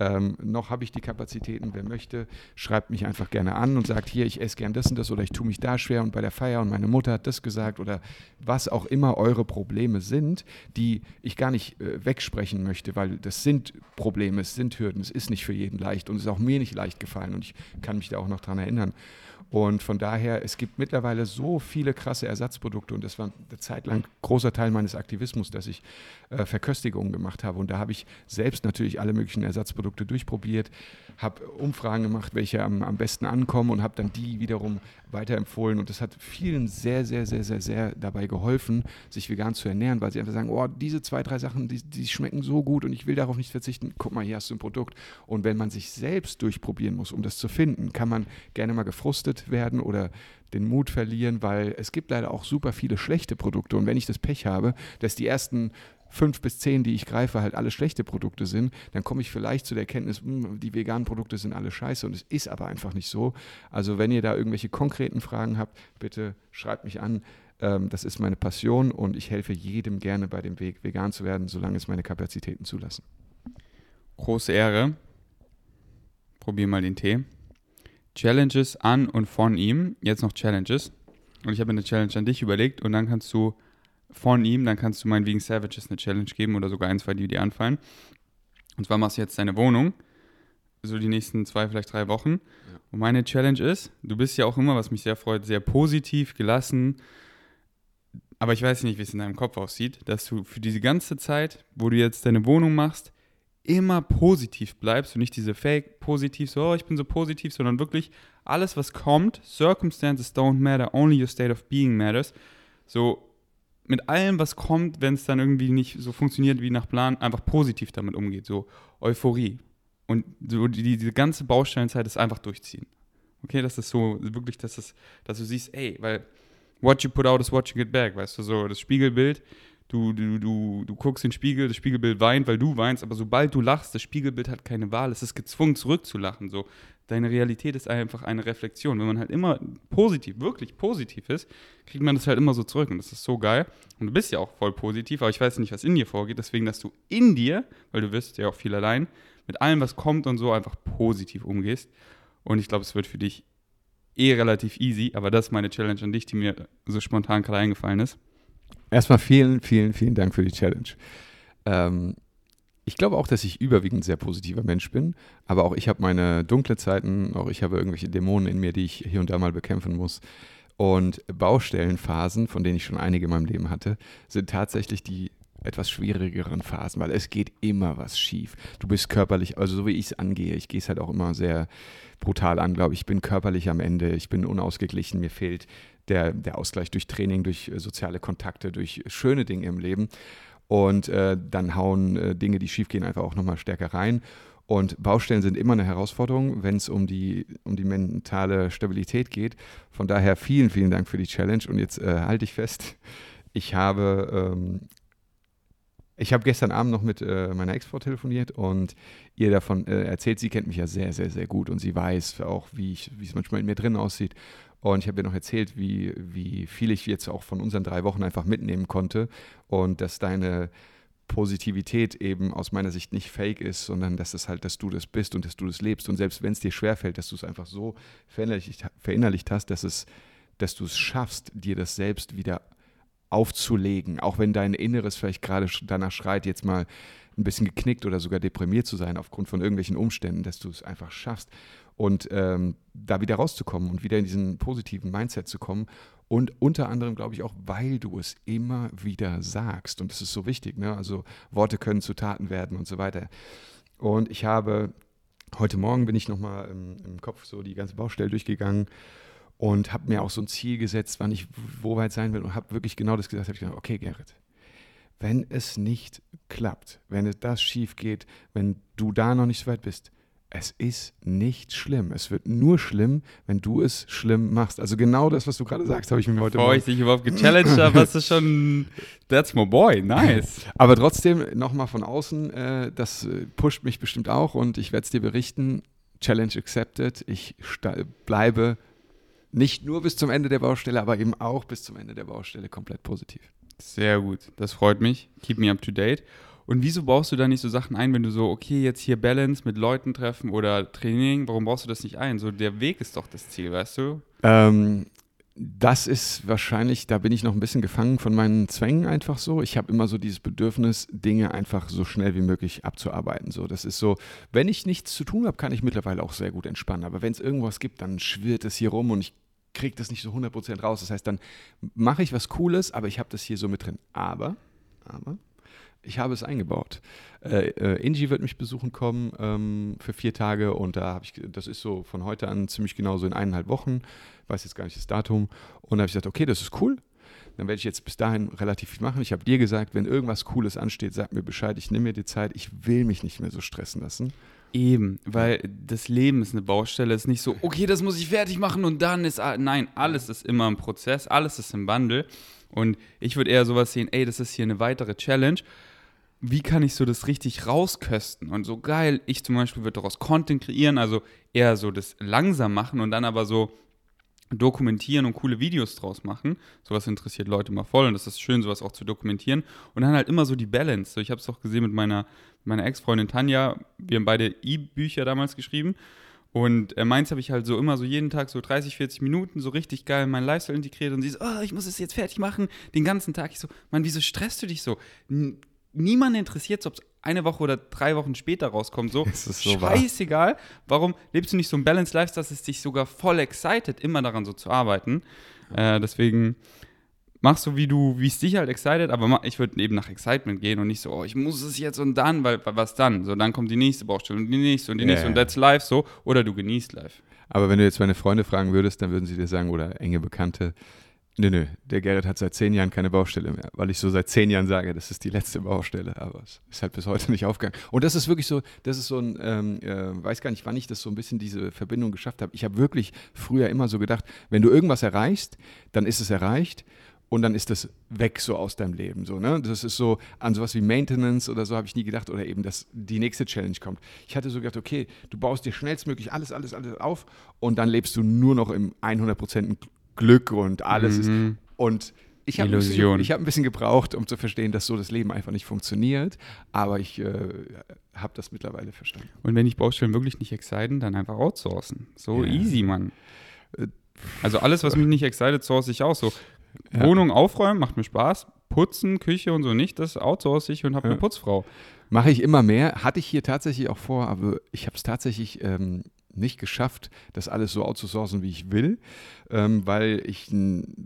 S2: ähm, noch habe ich die Kapazitäten. Wer möchte, schreibt mich einfach gerne an und sagt, hier, ich esse gern das und das oder ich tue mich da schwer und bei der Feier und meine Mutter hat das gesagt oder was auch immer eure Probleme sind, die ich gar nicht äh, wegsprechen möchte, weil das sind Probleme, es sind Hürden, es ist nicht für jeden leicht und es ist auch mir nicht leicht gefallen und ich kann mich da auch noch dran erinnern. Und von daher, es gibt mittlerweile so viele krasse Ersatzprodukte und das war eine Zeit lang großer Teil meines Aktivismus, dass ich äh, Verköstigungen gemacht habe. Und da habe ich selbst natürlich alle möglichen Ersatzprodukte durchprobiert, habe Umfragen gemacht, welche am, am besten ankommen und habe dann die wiederum weiterempfohlen. Und das hat vielen sehr, sehr, sehr, sehr, sehr dabei geholfen, sich vegan zu ernähren, weil sie einfach sagen, oh, diese zwei, drei Sachen, die, die schmecken so gut und ich will darauf nicht verzichten. Guck mal, hier hast du ein Produkt. Und wenn man sich selbst durchprobieren muss, um das zu finden, kann man gerne mal gefrustet werden oder den Mut verlieren, weil es gibt leider auch super viele schlechte Produkte. Und wenn ich das Pech habe, dass die ersten fünf bis zehn, die ich greife, halt alle schlechte Produkte sind, dann komme ich vielleicht zu der Erkenntnis, mh, hm, die veganen Produkte sind alle scheiße und es ist aber einfach nicht so. Also wenn ihr da irgendwelche konkreten Fragen habt, bitte schreibt mich an. Ähm, das ist meine Passion und ich helfe jedem gerne bei dem Weg, vegan zu werden, solange es meine Kapazitäten zulassen.
S1: Große Ehre. Probier mal den Tee. Challenges an und von ihm. Jetzt noch Challenges. Und ich habe eine Challenge an dich überlegt und dann kannst du von ihm, dann kannst du meinetwegen Savages eine Challenge geben oder sogar ein, zwei, die dir anfallen. Und zwar machst du jetzt deine Wohnung, so die nächsten zwei, vielleicht drei Wochen. Ja. Und meine Challenge ist, du bist ja auch immer, was mich sehr freut, sehr positiv, gelassen. Aber ich weiß nicht, wie es in deinem Kopf aussieht, dass du für diese ganze Zeit, wo du jetzt deine Wohnung machst, immer positiv bleibst und nicht diese Fake positiv, so, oh, ich bin so positiv, sondern wirklich alles, was kommt, Circumstances don't matter, only your state of being matters. So, mit allem, was kommt, wenn es dann irgendwie nicht so funktioniert wie nach Plan, einfach positiv damit umgeht. So Euphorie. Und so die, diese ganze Bausteinzeit ist einfach durchziehen. Okay, das ist so wirklich, dass, das, dass du siehst, ey, weil what you put out is what you get back, weißt du, so das Spiegelbild, du, du, du, du guckst den Spiegel, das Spiegelbild weint, weil du weinst, aber sobald du lachst, das Spiegelbild hat keine Wahl, es ist gezwungen zurückzulachen. So, deine Realität ist einfach eine Reflexion. Wenn man halt immer positiv, wirklich positiv ist, kriegt man das halt immer so zurück und das ist so geil. Und du bist ja auch voll positiv, aber ich weiß nicht, was in dir vorgeht, deswegen, dass du in dir, weil du wirst ja auch viel allein, mit allem, was kommt und so einfach positiv umgehst. Und ich glaube, es wird für dich eh relativ easy, aber das ist meine Challenge an dich, die mir so spontan gerade eingefallen ist.
S2: Erstmal vielen, vielen, vielen Dank für die Challenge. Ähm, ich glaube auch, dass ich überwiegend sehr positiver Mensch bin, aber auch ich habe meine dunkle Zeiten, auch ich habe irgendwelche Dämonen in mir, die ich hier und da mal bekämpfen muss. Und Baustellenphasen, von denen ich schon einige in meinem Leben hatte, sind tatsächlich die etwas schwierigeren Phasen, weil es geht immer was schief. Du bist körperlich, also so wie ich es angehe, ich gehe es halt auch immer sehr brutal an, glaube ich. Ich bin körperlich am Ende, ich bin unausgeglichen, mir fehlt der, der Ausgleich durch Training, durch äh, soziale Kontakte, durch schöne Dinge im Leben. Und äh, dann hauen äh, Dinge, die schiefgehen, einfach auch nochmal stärker rein. Und Baustellen sind immer eine Herausforderung, wenn es um die, um die mentale Stabilität geht. Von daher vielen, vielen Dank für die Challenge. Und jetzt äh, halte ich fest, ich habe, ähm, ich habe gestern Abend noch mit äh, meiner Ex-Frau telefoniert und ihr davon äh, erzählt, sie kennt mich ja sehr, sehr, sehr gut und sie weiß auch, wie es manchmal in mir drin aussieht. Und ich habe ihr noch erzählt, wie, wie viel ich jetzt auch von unseren drei Wochen einfach mitnehmen konnte. Und dass deine Positivität eben aus meiner Sicht nicht fake ist, sondern dass es halt, dass du das bist und dass du das lebst. Und selbst wenn es dir schwerfällt, dass du es einfach so verinnerlicht, verinnerlicht hast, dass, es, dass du es schaffst, dir das selbst wieder aufzulegen, auch wenn dein Inneres vielleicht gerade danach schreit, jetzt mal ein bisschen geknickt oder sogar deprimiert zu sein aufgrund von irgendwelchen Umständen, dass du es einfach schaffst und ähm, da wieder rauszukommen und wieder in diesen positiven Mindset zu kommen. Und unter anderem, glaube ich, auch, weil du es immer wieder sagst. Und das ist so wichtig. Ne? Also Worte können zu Taten werden und so weiter. Und ich habe, heute Morgen bin ich nochmal im, im Kopf so die ganze Baustelle durchgegangen und habe mir auch so ein Ziel gesetzt, wann ich wo weit sein will und habe wirklich genau das gesagt, habe ich gedacht, okay, Gerrit, wenn es nicht klappt, wenn es das schief geht, wenn du da noch nicht so weit bist, es ist nicht schlimm. Es wird nur schlimm, wenn du es schlimm machst. Also genau das, was du gerade sagst, habe ich mir heute
S1: Bevor ich dich überhaupt gechallenged habe, hast du schon, that's my boy, nice.
S2: Aber trotzdem, nochmal von außen, äh, das äh, pusht mich bestimmt auch und ich werde es dir berichten. Challenge accepted. Ich bleibe nicht nur bis zum Ende der Baustelle, aber eben auch bis zum Ende der Baustelle komplett positiv.
S1: Sehr gut, das freut mich. Keep me up to date. Und wieso baust du da nicht so Sachen ein, wenn du so, okay, jetzt hier Balance mit Leuten treffen oder Training, warum baust du das nicht ein? So, der Weg ist doch das Ziel, weißt du?
S2: Ähm, das ist wahrscheinlich, da bin ich noch ein bisschen gefangen von meinen Zwängen einfach so. Ich habe immer so dieses Bedürfnis, Dinge einfach so schnell wie möglich abzuarbeiten. So, das ist so, wenn ich nichts zu tun habe, kann ich mittlerweile auch sehr gut entspannen. Aber wenn es irgendwas gibt, dann schwirrt es hier rum und ich kriege das nicht so 100% raus. Das heißt, dann mache ich was Cooles, aber ich habe das hier so mit drin. Aber, aber, ich habe es eingebaut. Äh, äh, Inji wird mich besuchen kommen ähm, für vier Tage und da habe ich, das ist so von heute an ziemlich genau so in eineinhalb Wochen, weiß jetzt gar nicht das Datum. Und da habe ich gesagt, okay, das ist cool. Dann werde ich jetzt bis dahin relativ viel machen. Ich habe dir gesagt, wenn irgendwas Cooles ansteht, sag mir Bescheid, ich nehme mir die Zeit, ich will mich nicht mehr so stressen lassen.
S1: Eben, weil das Leben ist eine Baustelle, ist nicht so, okay, das muss ich fertig machen und dann ist, nein, alles ist immer ein Prozess, alles ist im Wandel. Und ich würde eher sowas sehen, ey, das ist hier eine weitere Challenge wie kann ich so das richtig rauskösten und so geil. Ich zum Beispiel würde daraus Content kreieren, also eher so das langsam machen und dann aber so dokumentieren und coole Videos draus machen. Sowas interessiert Leute mal voll und das ist schön, sowas auch zu dokumentieren. Und dann halt immer so die Balance. So, ich habe es auch gesehen mit meiner, meiner Ex-Freundin Tanja. Wir haben beide E-Bücher damals geschrieben. Und äh, meins habe ich halt so immer so jeden Tag so 30, 40 Minuten so richtig geil in meinen Lifestyle integriert und sie so, oh, ich muss es jetzt fertig machen, den ganzen Tag. Ich so, Mann, wieso stresst du dich so? Niemand interessiert, ob es eine Woche oder drei Wochen später rauskommt. So, so scheißegal. Wahr. Warum lebst du nicht so ein Balance Life, dass es dich sogar voll excited, immer daran so zu arbeiten? Äh, deswegen mach so, wie du, wie es dich halt excited, aber ich würde eben nach Excitement gehen und nicht so, oh, ich muss es jetzt und dann, weil was dann? So, dann kommt die nächste Baustelle und die nächste und die nächste yeah. und that's life so. Oder du genießt life.
S2: Aber wenn du jetzt meine Freunde fragen würdest, dann würden sie dir sagen, oder enge Bekannte, Nö, nö, der Gerrit hat seit zehn Jahren keine Baustelle mehr, weil ich so seit zehn Jahren sage, das ist die letzte Baustelle, aber es ist halt bis heute nicht aufgegangen. Und das ist wirklich so, das ist so ein, ähm, äh, weiß gar nicht, wann ich das so ein bisschen diese Verbindung geschafft habe. Ich habe wirklich früher immer so gedacht, wenn du irgendwas erreichst, dann ist es erreicht und dann ist das weg so aus deinem Leben. So, ne? Das ist so, an sowas wie Maintenance oder so habe ich nie gedacht oder eben, dass die nächste Challenge kommt. Ich hatte so gedacht, okay, du baust dir schnellstmöglich alles, alles, alles auf und dann lebst du nur noch im 100% Glück und alles mhm. ist. Und ich habe ein, bisschen, hab ein bisschen gebraucht, um zu verstehen, dass so das Leben einfach nicht funktioniert. Aber ich äh, habe das mittlerweile verstanden.
S1: Und wenn ich Baustellen wirklich nicht exciten, dann einfach outsourcen. So ja. easy, Mann. Äh, also alles, was mich nicht excited, source ich auch so. Ja. Wohnung aufräumen, macht mir Spaß. Putzen, Küche und so nicht, das outsource ich und habe ja. eine Putzfrau.
S2: Mache ich immer mehr. Hatte ich hier tatsächlich auch vor, aber ich habe es tatsächlich ähm, nicht geschafft, das alles so outzusourcen, wie ich will, ähm, weil ich,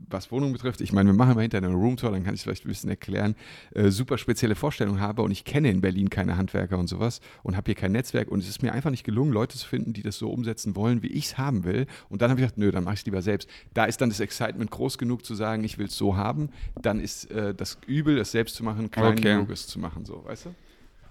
S2: was Wohnung betrifft, ich meine, wir machen mal hinter einer Roomtour, dann kann ich es vielleicht ein bisschen erklären, äh, super spezielle Vorstellungen habe und ich kenne in Berlin keine Handwerker und sowas und habe hier kein Netzwerk und es ist mir einfach nicht gelungen, Leute zu finden, die das so umsetzen wollen, wie ich es haben will. Und dann habe ich gedacht, nö, dann mache ich es lieber selbst. Da ist dann das Excitement groß genug zu sagen, ich will es so haben. Dann ist äh, das Übel, es selbst zu machen, klein okay. genug, es zu machen, so, weißt du?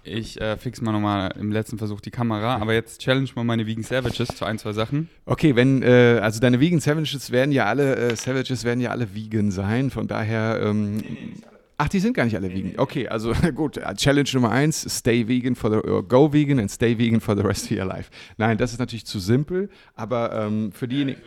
S1: Ich äh, fix mal nochmal im letzten Versuch die Kamera, aber jetzt challenge mal meine Vegan Savages zu ein, zwei Sachen.
S2: Okay, wenn, äh, also deine Vegan Savages werden ja alle, äh, Savages werden ja alle vegan sein, von daher, ähm, ach, die sind gar nicht alle vegan. Okay, also gut, Challenge Nummer eins, stay vegan for the, or go vegan and stay vegan for the rest of your life. Nein, das ist natürlich zu simpel, aber ähm, für diejenigen...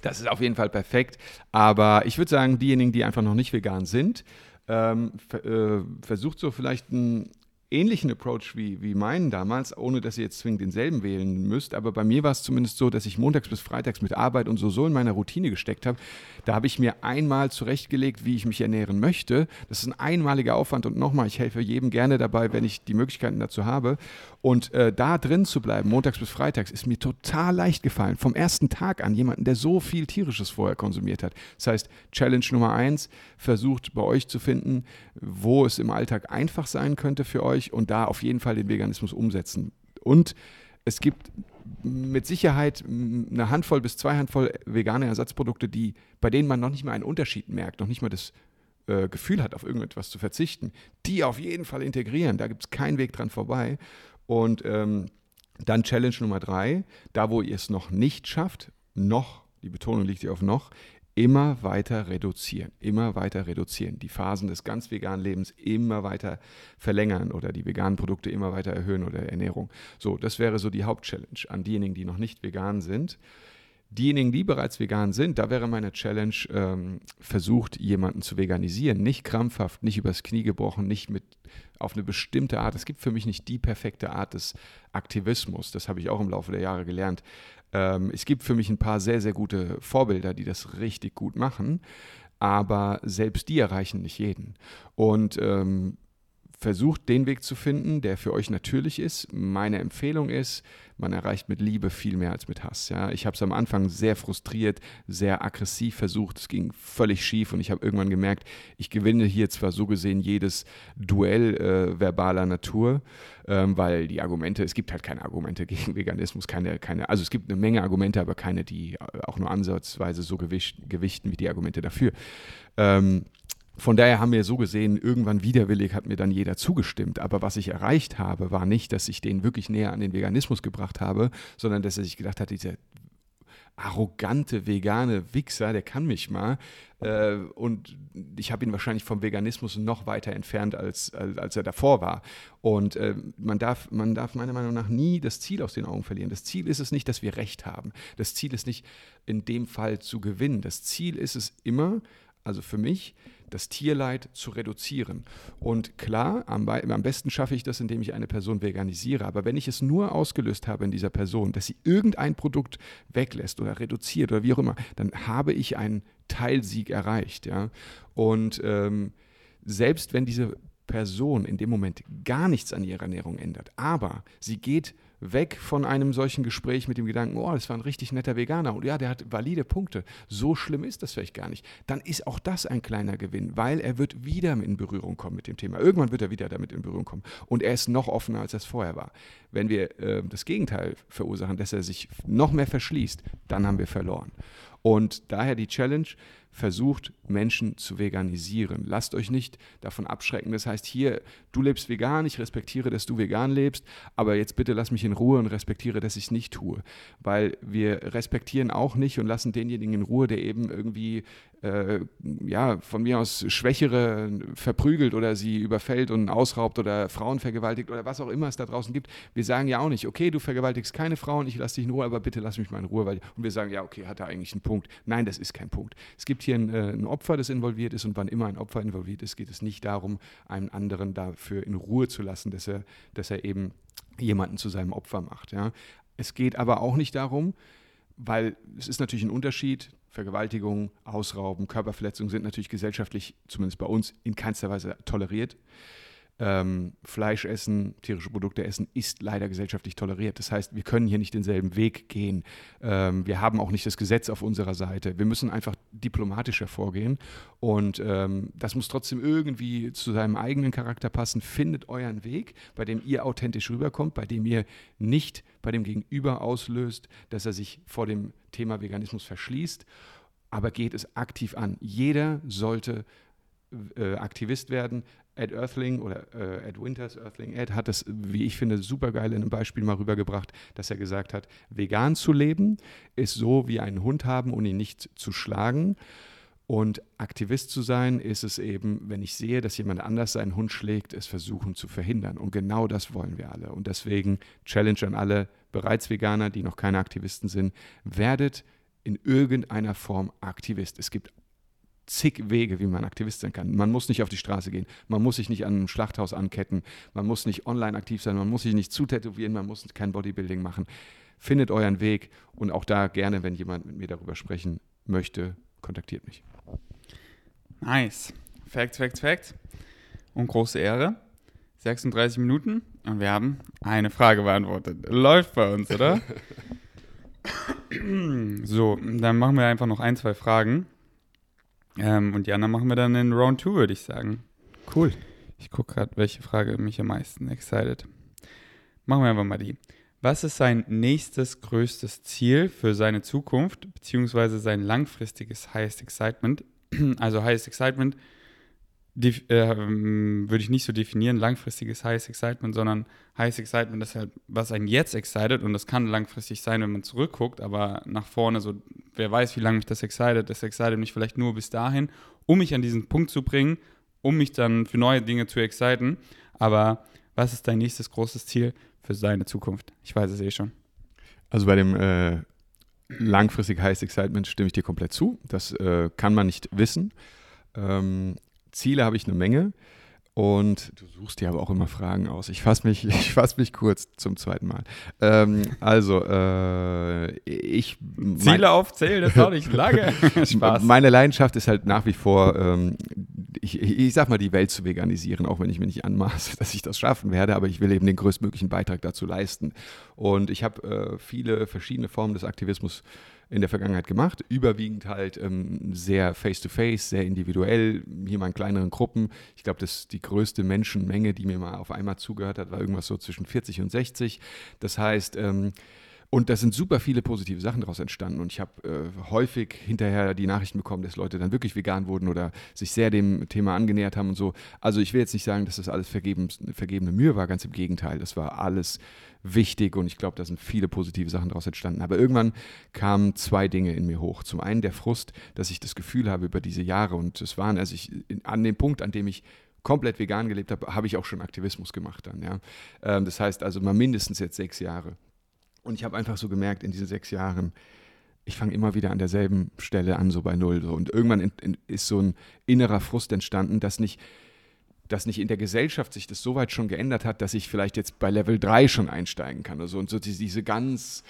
S2: Das ist auf jeden Fall perfekt, aber ich würde sagen, diejenigen, die einfach noch nicht vegan sind, ähm, äh, versucht so vielleicht ein ähnlichen Approach wie, wie meinen damals, ohne dass ihr jetzt zwingend denselben wählen müsst. Aber bei mir war es zumindest so, dass ich montags bis freitags mit Arbeit und so, so in meiner Routine gesteckt habe. Da habe ich mir einmal zurechtgelegt, wie ich mich ernähren möchte. Das ist ein einmaliger Aufwand und nochmal, ich helfe jedem gerne dabei, wenn ich die Möglichkeiten dazu habe. Und äh, da drin zu bleiben, montags bis freitags, ist mir total leicht gefallen. Vom ersten Tag an, jemanden, der so viel Tierisches vorher konsumiert hat. Das heißt, Challenge Nummer eins, versucht bei euch zu finden, wo es im Alltag einfach sein könnte für euch und da auf jeden Fall den Veganismus umsetzen. Und es gibt mit Sicherheit eine Handvoll bis zwei Handvoll vegane Ersatzprodukte, die, bei denen man noch nicht mal einen Unterschied merkt, noch nicht mal das äh, Gefühl hat, auf irgendetwas zu verzichten, die auf jeden Fall integrieren. Da gibt es keinen Weg dran vorbei. Und ähm, dann Challenge Nummer drei, da wo ihr es noch nicht schafft, noch, die Betonung liegt hier auf noch, immer weiter reduzieren, immer weiter reduzieren, die Phasen des ganz veganen Lebens immer weiter verlängern oder die veganen Produkte immer weiter erhöhen oder Ernährung. So, das wäre so die Hauptchallenge an diejenigen, die noch nicht vegan sind. Diejenigen, die bereits vegan sind, da wäre meine Challenge, ähm, versucht, jemanden zu veganisieren. Nicht krampfhaft, nicht übers Knie gebrochen, nicht mit auf eine bestimmte Art. Es gibt für mich nicht die perfekte Art des Aktivismus. Das habe ich auch im Laufe der Jahre gelernt. Ähm, es gibt für mich ein paar sehr, sehr gute Vorbilder, die das richtig gut machen, aber selbst die erreichen nicht jeden. Und ähm, versucht den Weg zu finden, der für euch natürlich ist. Meine Empfehlung ist, man erreicht mit Liebe viel mehr als mit Hass. Ja? Ich habe es am Anfang sehr frustriert, sehr aggressiv versucht. Es ging völlig schief und ich habe irgendwann gemerkt, ich gewinne hier zwar so gesehen jedes Duell äh, verbaler Natur, ähm, weil die Argumente, es gibt halt keine Argumente gegen Veganismus, keine, keine, also es gibt eine Menge Argumente, aber keine, die äh, auch nur ansatzweise so gewichten wie die Argumente dafür. Ähm, von daher haben wir so gesehen, irgendwann widerwillig hat mir dann jeder zugestimmt. Aber was ich erreicht habe, war nicht, dass ich den wirklich näher an den Veganismus gebracht habe, sondern dass er sich gedacht hat, dieser arrogante vegane Wichser, der kann mich mal. Äh, und ich habe ihn wahrscheinlich vom Veganismus noch weiter entfernt, als, als, als er davor war. Und äh, man, darf, man darf meiner Meinung nach nie das Ziel aus den Augen verlieren. Das Ziel ist es nicht, dass wir Recht haben. Das Ziel ist nicht, in dem Fall zu gewinnen. Das Ziel ist es immer, also für mich, das Tierleid zu reduzieren. Und klar, am, am, besten schaffe ich das, indem ich eine Person veganisiere. Aber wenn ich es nur ausgelöst habe in dieser Person, dass sie irgendein Produkt weglässt oder reduziert oder wie auch immer, dann habe ich einen Teilsieg erreicht. Ja? Und ähm, selbst wenn diese Person in dem Moment gar nichts an ihrer Ernährung ändert, aber sie geht weg von einem solchen Gespräch mit dem Gedanken, oh, das war ein richtig netter Veganer und ja, der hat valide Punkte. So schlimm ist das vielleicht gar nicht. Dann ist auch das ein kleiner Gewinn, weil er wird wieder in Berührung kommen mit dem Thema. Irgendwann wird er wieder damit in Berührung kommen und er ist noch offener, als er es vorher war. Wenn wir äh, das Gegenteil verursachen, dass er sich noch mehr verschließt, dann haben wir verloren. Und daher die Challenge, versucht, Menschen zu veganisieren. Lasst euch nicht davon abschrecken. Das heißt, hier, du lebst vegan, ich respektiere, dass du vegan lebst, aber jetzt bitte lass mich in Ruhe und respektiere, dass ich es nicht tue. Weil wir respektieren auch nicht und lassen denjenigen in Ruhe, der eben irgendwie äh, ja, von mir aus Schwächere verprügelt oder sie überfällt und ausraubt oder Frauen vergewaltigt oder was auch immer es da draußen gibt. Wir sagen ja auch nicht, okay, du vergewaltigst keine Frauen, ich lasse dich in Ruhe, aber bitte lass mich mal in Ruhe. Weil, und wir sagen, ja, okay, hat er eigentlich einen Punkt. Nein, das ist kein Punkt. Es gibt hier ein, äh, ein Opfer, das involviert ist und wann immer ein Opfer involviert ist, geht es nicht darum, einen anderen dafür in Ruhe zu lassen, dass er, dass er eben jemanden zu seinem Opfer macht. Ja. Es geht aber auch nicht darum, weil es ist natürlich ein Unterschied, Vergewaltigung, Ausrauben, Körperverletzung sind natürlich gesellschaftlich, zumindest bei uns, in keinster Weise toleriert. Ähm, Fleisch essen, tierische Produkte essen, ist leider gesellschaftlich toleriert. Das heißt, wir können hier nicht denselben Weg gehen. Ähm, wir haben auch nicht das Gesetz auf unserer Seite. Wir müssen einfach diplomatischer vorgehen. Und ähm, das muss trotzdem irgendwie zu seinem eigenen Charakter passen. Findet euren Weg, bei dem ihr authentisch rüberkommt, bei dem ihr nicht bei dem Gegenüber auslöst, dass er sich vor dem Thema Veganismus verschließt. Aber geht es aktiv an. Jeder sollte äh, Aktivist werden. Ed Earthling oder äh, Ed Winters, Earthling Ed, hat das, wie ich finde, super geil in einem Beispiel mal rübergebracht, dass er gesagt hat, vegan zu leben ist so wie einen Hund haben und ihn nicht zu schlagen. Und Aktivist zu sein, ist es eben, wenn ich sehe, dass jemand anders seinen Hund schlägt, es versuchen zu verhindern. Und genau das wollen wir alle. Und deswegen Challenge an alle bereits Veganer, die noch keine Aktivisten sind, werdet in irgendeiner Form Aktivist. Es gibt zig Wege, wie man Aktivist sein kann. Man muss nicht auf die Straße gehen, man muss sich nicht an einem Schlachthaus anketten, man muss nicht online aktiv sein, man muss sich nicht zutätowieren, man muss kein Bodybuilding machen. Findet euren Weg und auch da gerne, wenn jemand mit mir darüber sprechen möchte, kontaktiert mich.
S1: Nice. Facts, Facts, Facts. Und große Ehre. 36 Minuten und wir haben eine Frage beantwortet. Läuft bei uns, oder? so, dann machen wir einfach noch ein, zwei Fragen. Ähm, und die anderen machen wir dann in Round 2, würde ich sagen.
S2: Cool.
S1: Ich gucke gerade, welche Frage mich am meisten excited. Machen wir einfach mal die. Was ist sein nächstes größtes Ziel für seine Zukunft, beziehungsweise sein langfristiges Highest Excitement? Also Highest Excitement äh, würde ich nicht so definieren, langfristiges Highest Excitement, sondern Highest Excitement ist halt, was einen jetzt excited und das kann langfristig sein, wenn man zurückguckt, aber nach vorne so, wer weiß, wie lange mich das excited, das excited mich vielleicht nur bis dahin, um mich an diesen Punkt zu bringen, um mich dann für neue Dinge zu exciten, aber was ist dein nächstes großes Ziel für seine Zukunft? Ich weiß es eh schon.
S2: Also bei dem äh, langfristig Highest Excitement stimme ich dir komplett zu. Das äh, kann man nicht wissen. Ähm, Ziele habe ich eine Menge. Und du suchst dir aber auch immer Fragen aus. Ich fasse mich, fass mich kurz zum zweiten Mal. Ähm, also, äh, ich.
S1: Ziele aufzählen, das dauert nicht lange.
S2: Spaß. Meine Leidenschaft ist halt nach wie vor, ähm, ich, ich sag mal, die Welt zu veganisieren, auch wenn ich mir nicht anmaße, dass ich das schaffen werde, aber ich will eben den größtmöglichen Beitrag dazu leisten. Und ich habe äh, viele verschiedene Formen des Aktivismus in der Vergangenheit gemacht. Überwiegend halt ähm, sehr face-to-face, -face, sehr individuell, hier mal in kleineren Gruppen. Ich glaube, die größte Menschenmenge, die mir mal auf einmal zugehört hat, war irgendwas so zwischen 40 und 60. Das heißt, ähm, und da sind super viele positive Sachen daraus entstanden. Und ich habe äh, häufig hinterher die Nachrichten bekommen, dass Leute dann wirklich vegan wurden oder sich sehr dem Thema angenähert haben und so. Also ich will jetzt nicht sagen, dass das alles vergeben, vergebene Mühe war, ganz im Gegenteil. Das war alles wichtig und ich glaube, da sind viele positive Sachen daraus entstanden. Aber irgendwann kamen zwei Dinge in mir hoch. Zum einen der Frust, dass ich das Gefühl habe über diese Jahre und es waren, also ich an dem Punkt, an dem ich komplett vegan gelebt habe, habe ich auch schon Aktivismus gemacht dann. Ja. Ähm, das heißt also mal mindestens jetzt sechs Jahre. Und ich habe einfach so gemerkt, in diesen sechs Jahren, ich fange immer wieder an derselben Stelle an, so bei Null. So. Und irgendwann in, in, ist so ein innerer Frust entstanden, dass nicht dass nicht in der Gesellschaft sich das so weit schon geändert hat, dass ich vielleicht jetzt bei Level 3 schon einsteigen kann oder so. Und so diese ganz,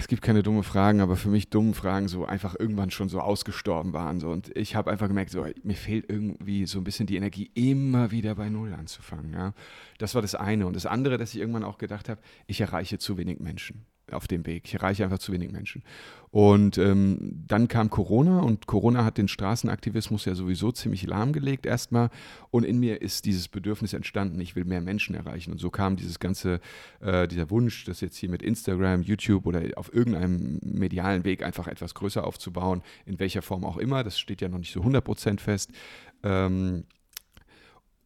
S2: es gibt keine dumme Fragen, aber für mich dumme Fragen so einfach irgendwann schon so ausgestorben waren. So. Und ich habe einfach gemerkt, so, mir fehlt irgendwie so ein bisschen die Energie, immer wieder bei Null anzufangen. Ja. Das war das eine. Und das andere, dass ich irgendwann auch gedacht habe, ich erreiche zu wenig Menschen auf dem Weg. Ich erreiche einfach zu wenig Menschen. Und ähm, dann kam Corona und Corona hat den Straßenaktivismus ja sowieso ziemlich lahmgelegt erstmal. Und in mir ist dieses Bedürfnis entstanden, ich will mehr Menschen erreichen. Und so kam dieses ganze, äh, dieser Wunsch, das jetzt hier mit Instagram, YouTube oder auf irgendeinem medialen Weg einfach etwas größer aufzubauen, in welcher Form auch immer. Das steht ja noch nicht so 100% fest. Ähm,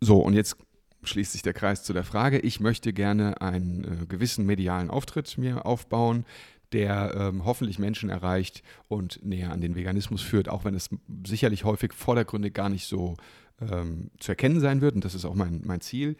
S2: so, und jetzt schließt sich der Kreis zu der Frage, ich möchte gerne einen äh, gewissen medialen Auftritt mir aufbauen, der ähm, hoffentlich Menschen erreicht und näher an den Veganismus führt, auch wenn es sicherlich häufig vordergründig gar nicht so ähm, zu erkennen sein wird. Und das ist auch mein, mein Ziel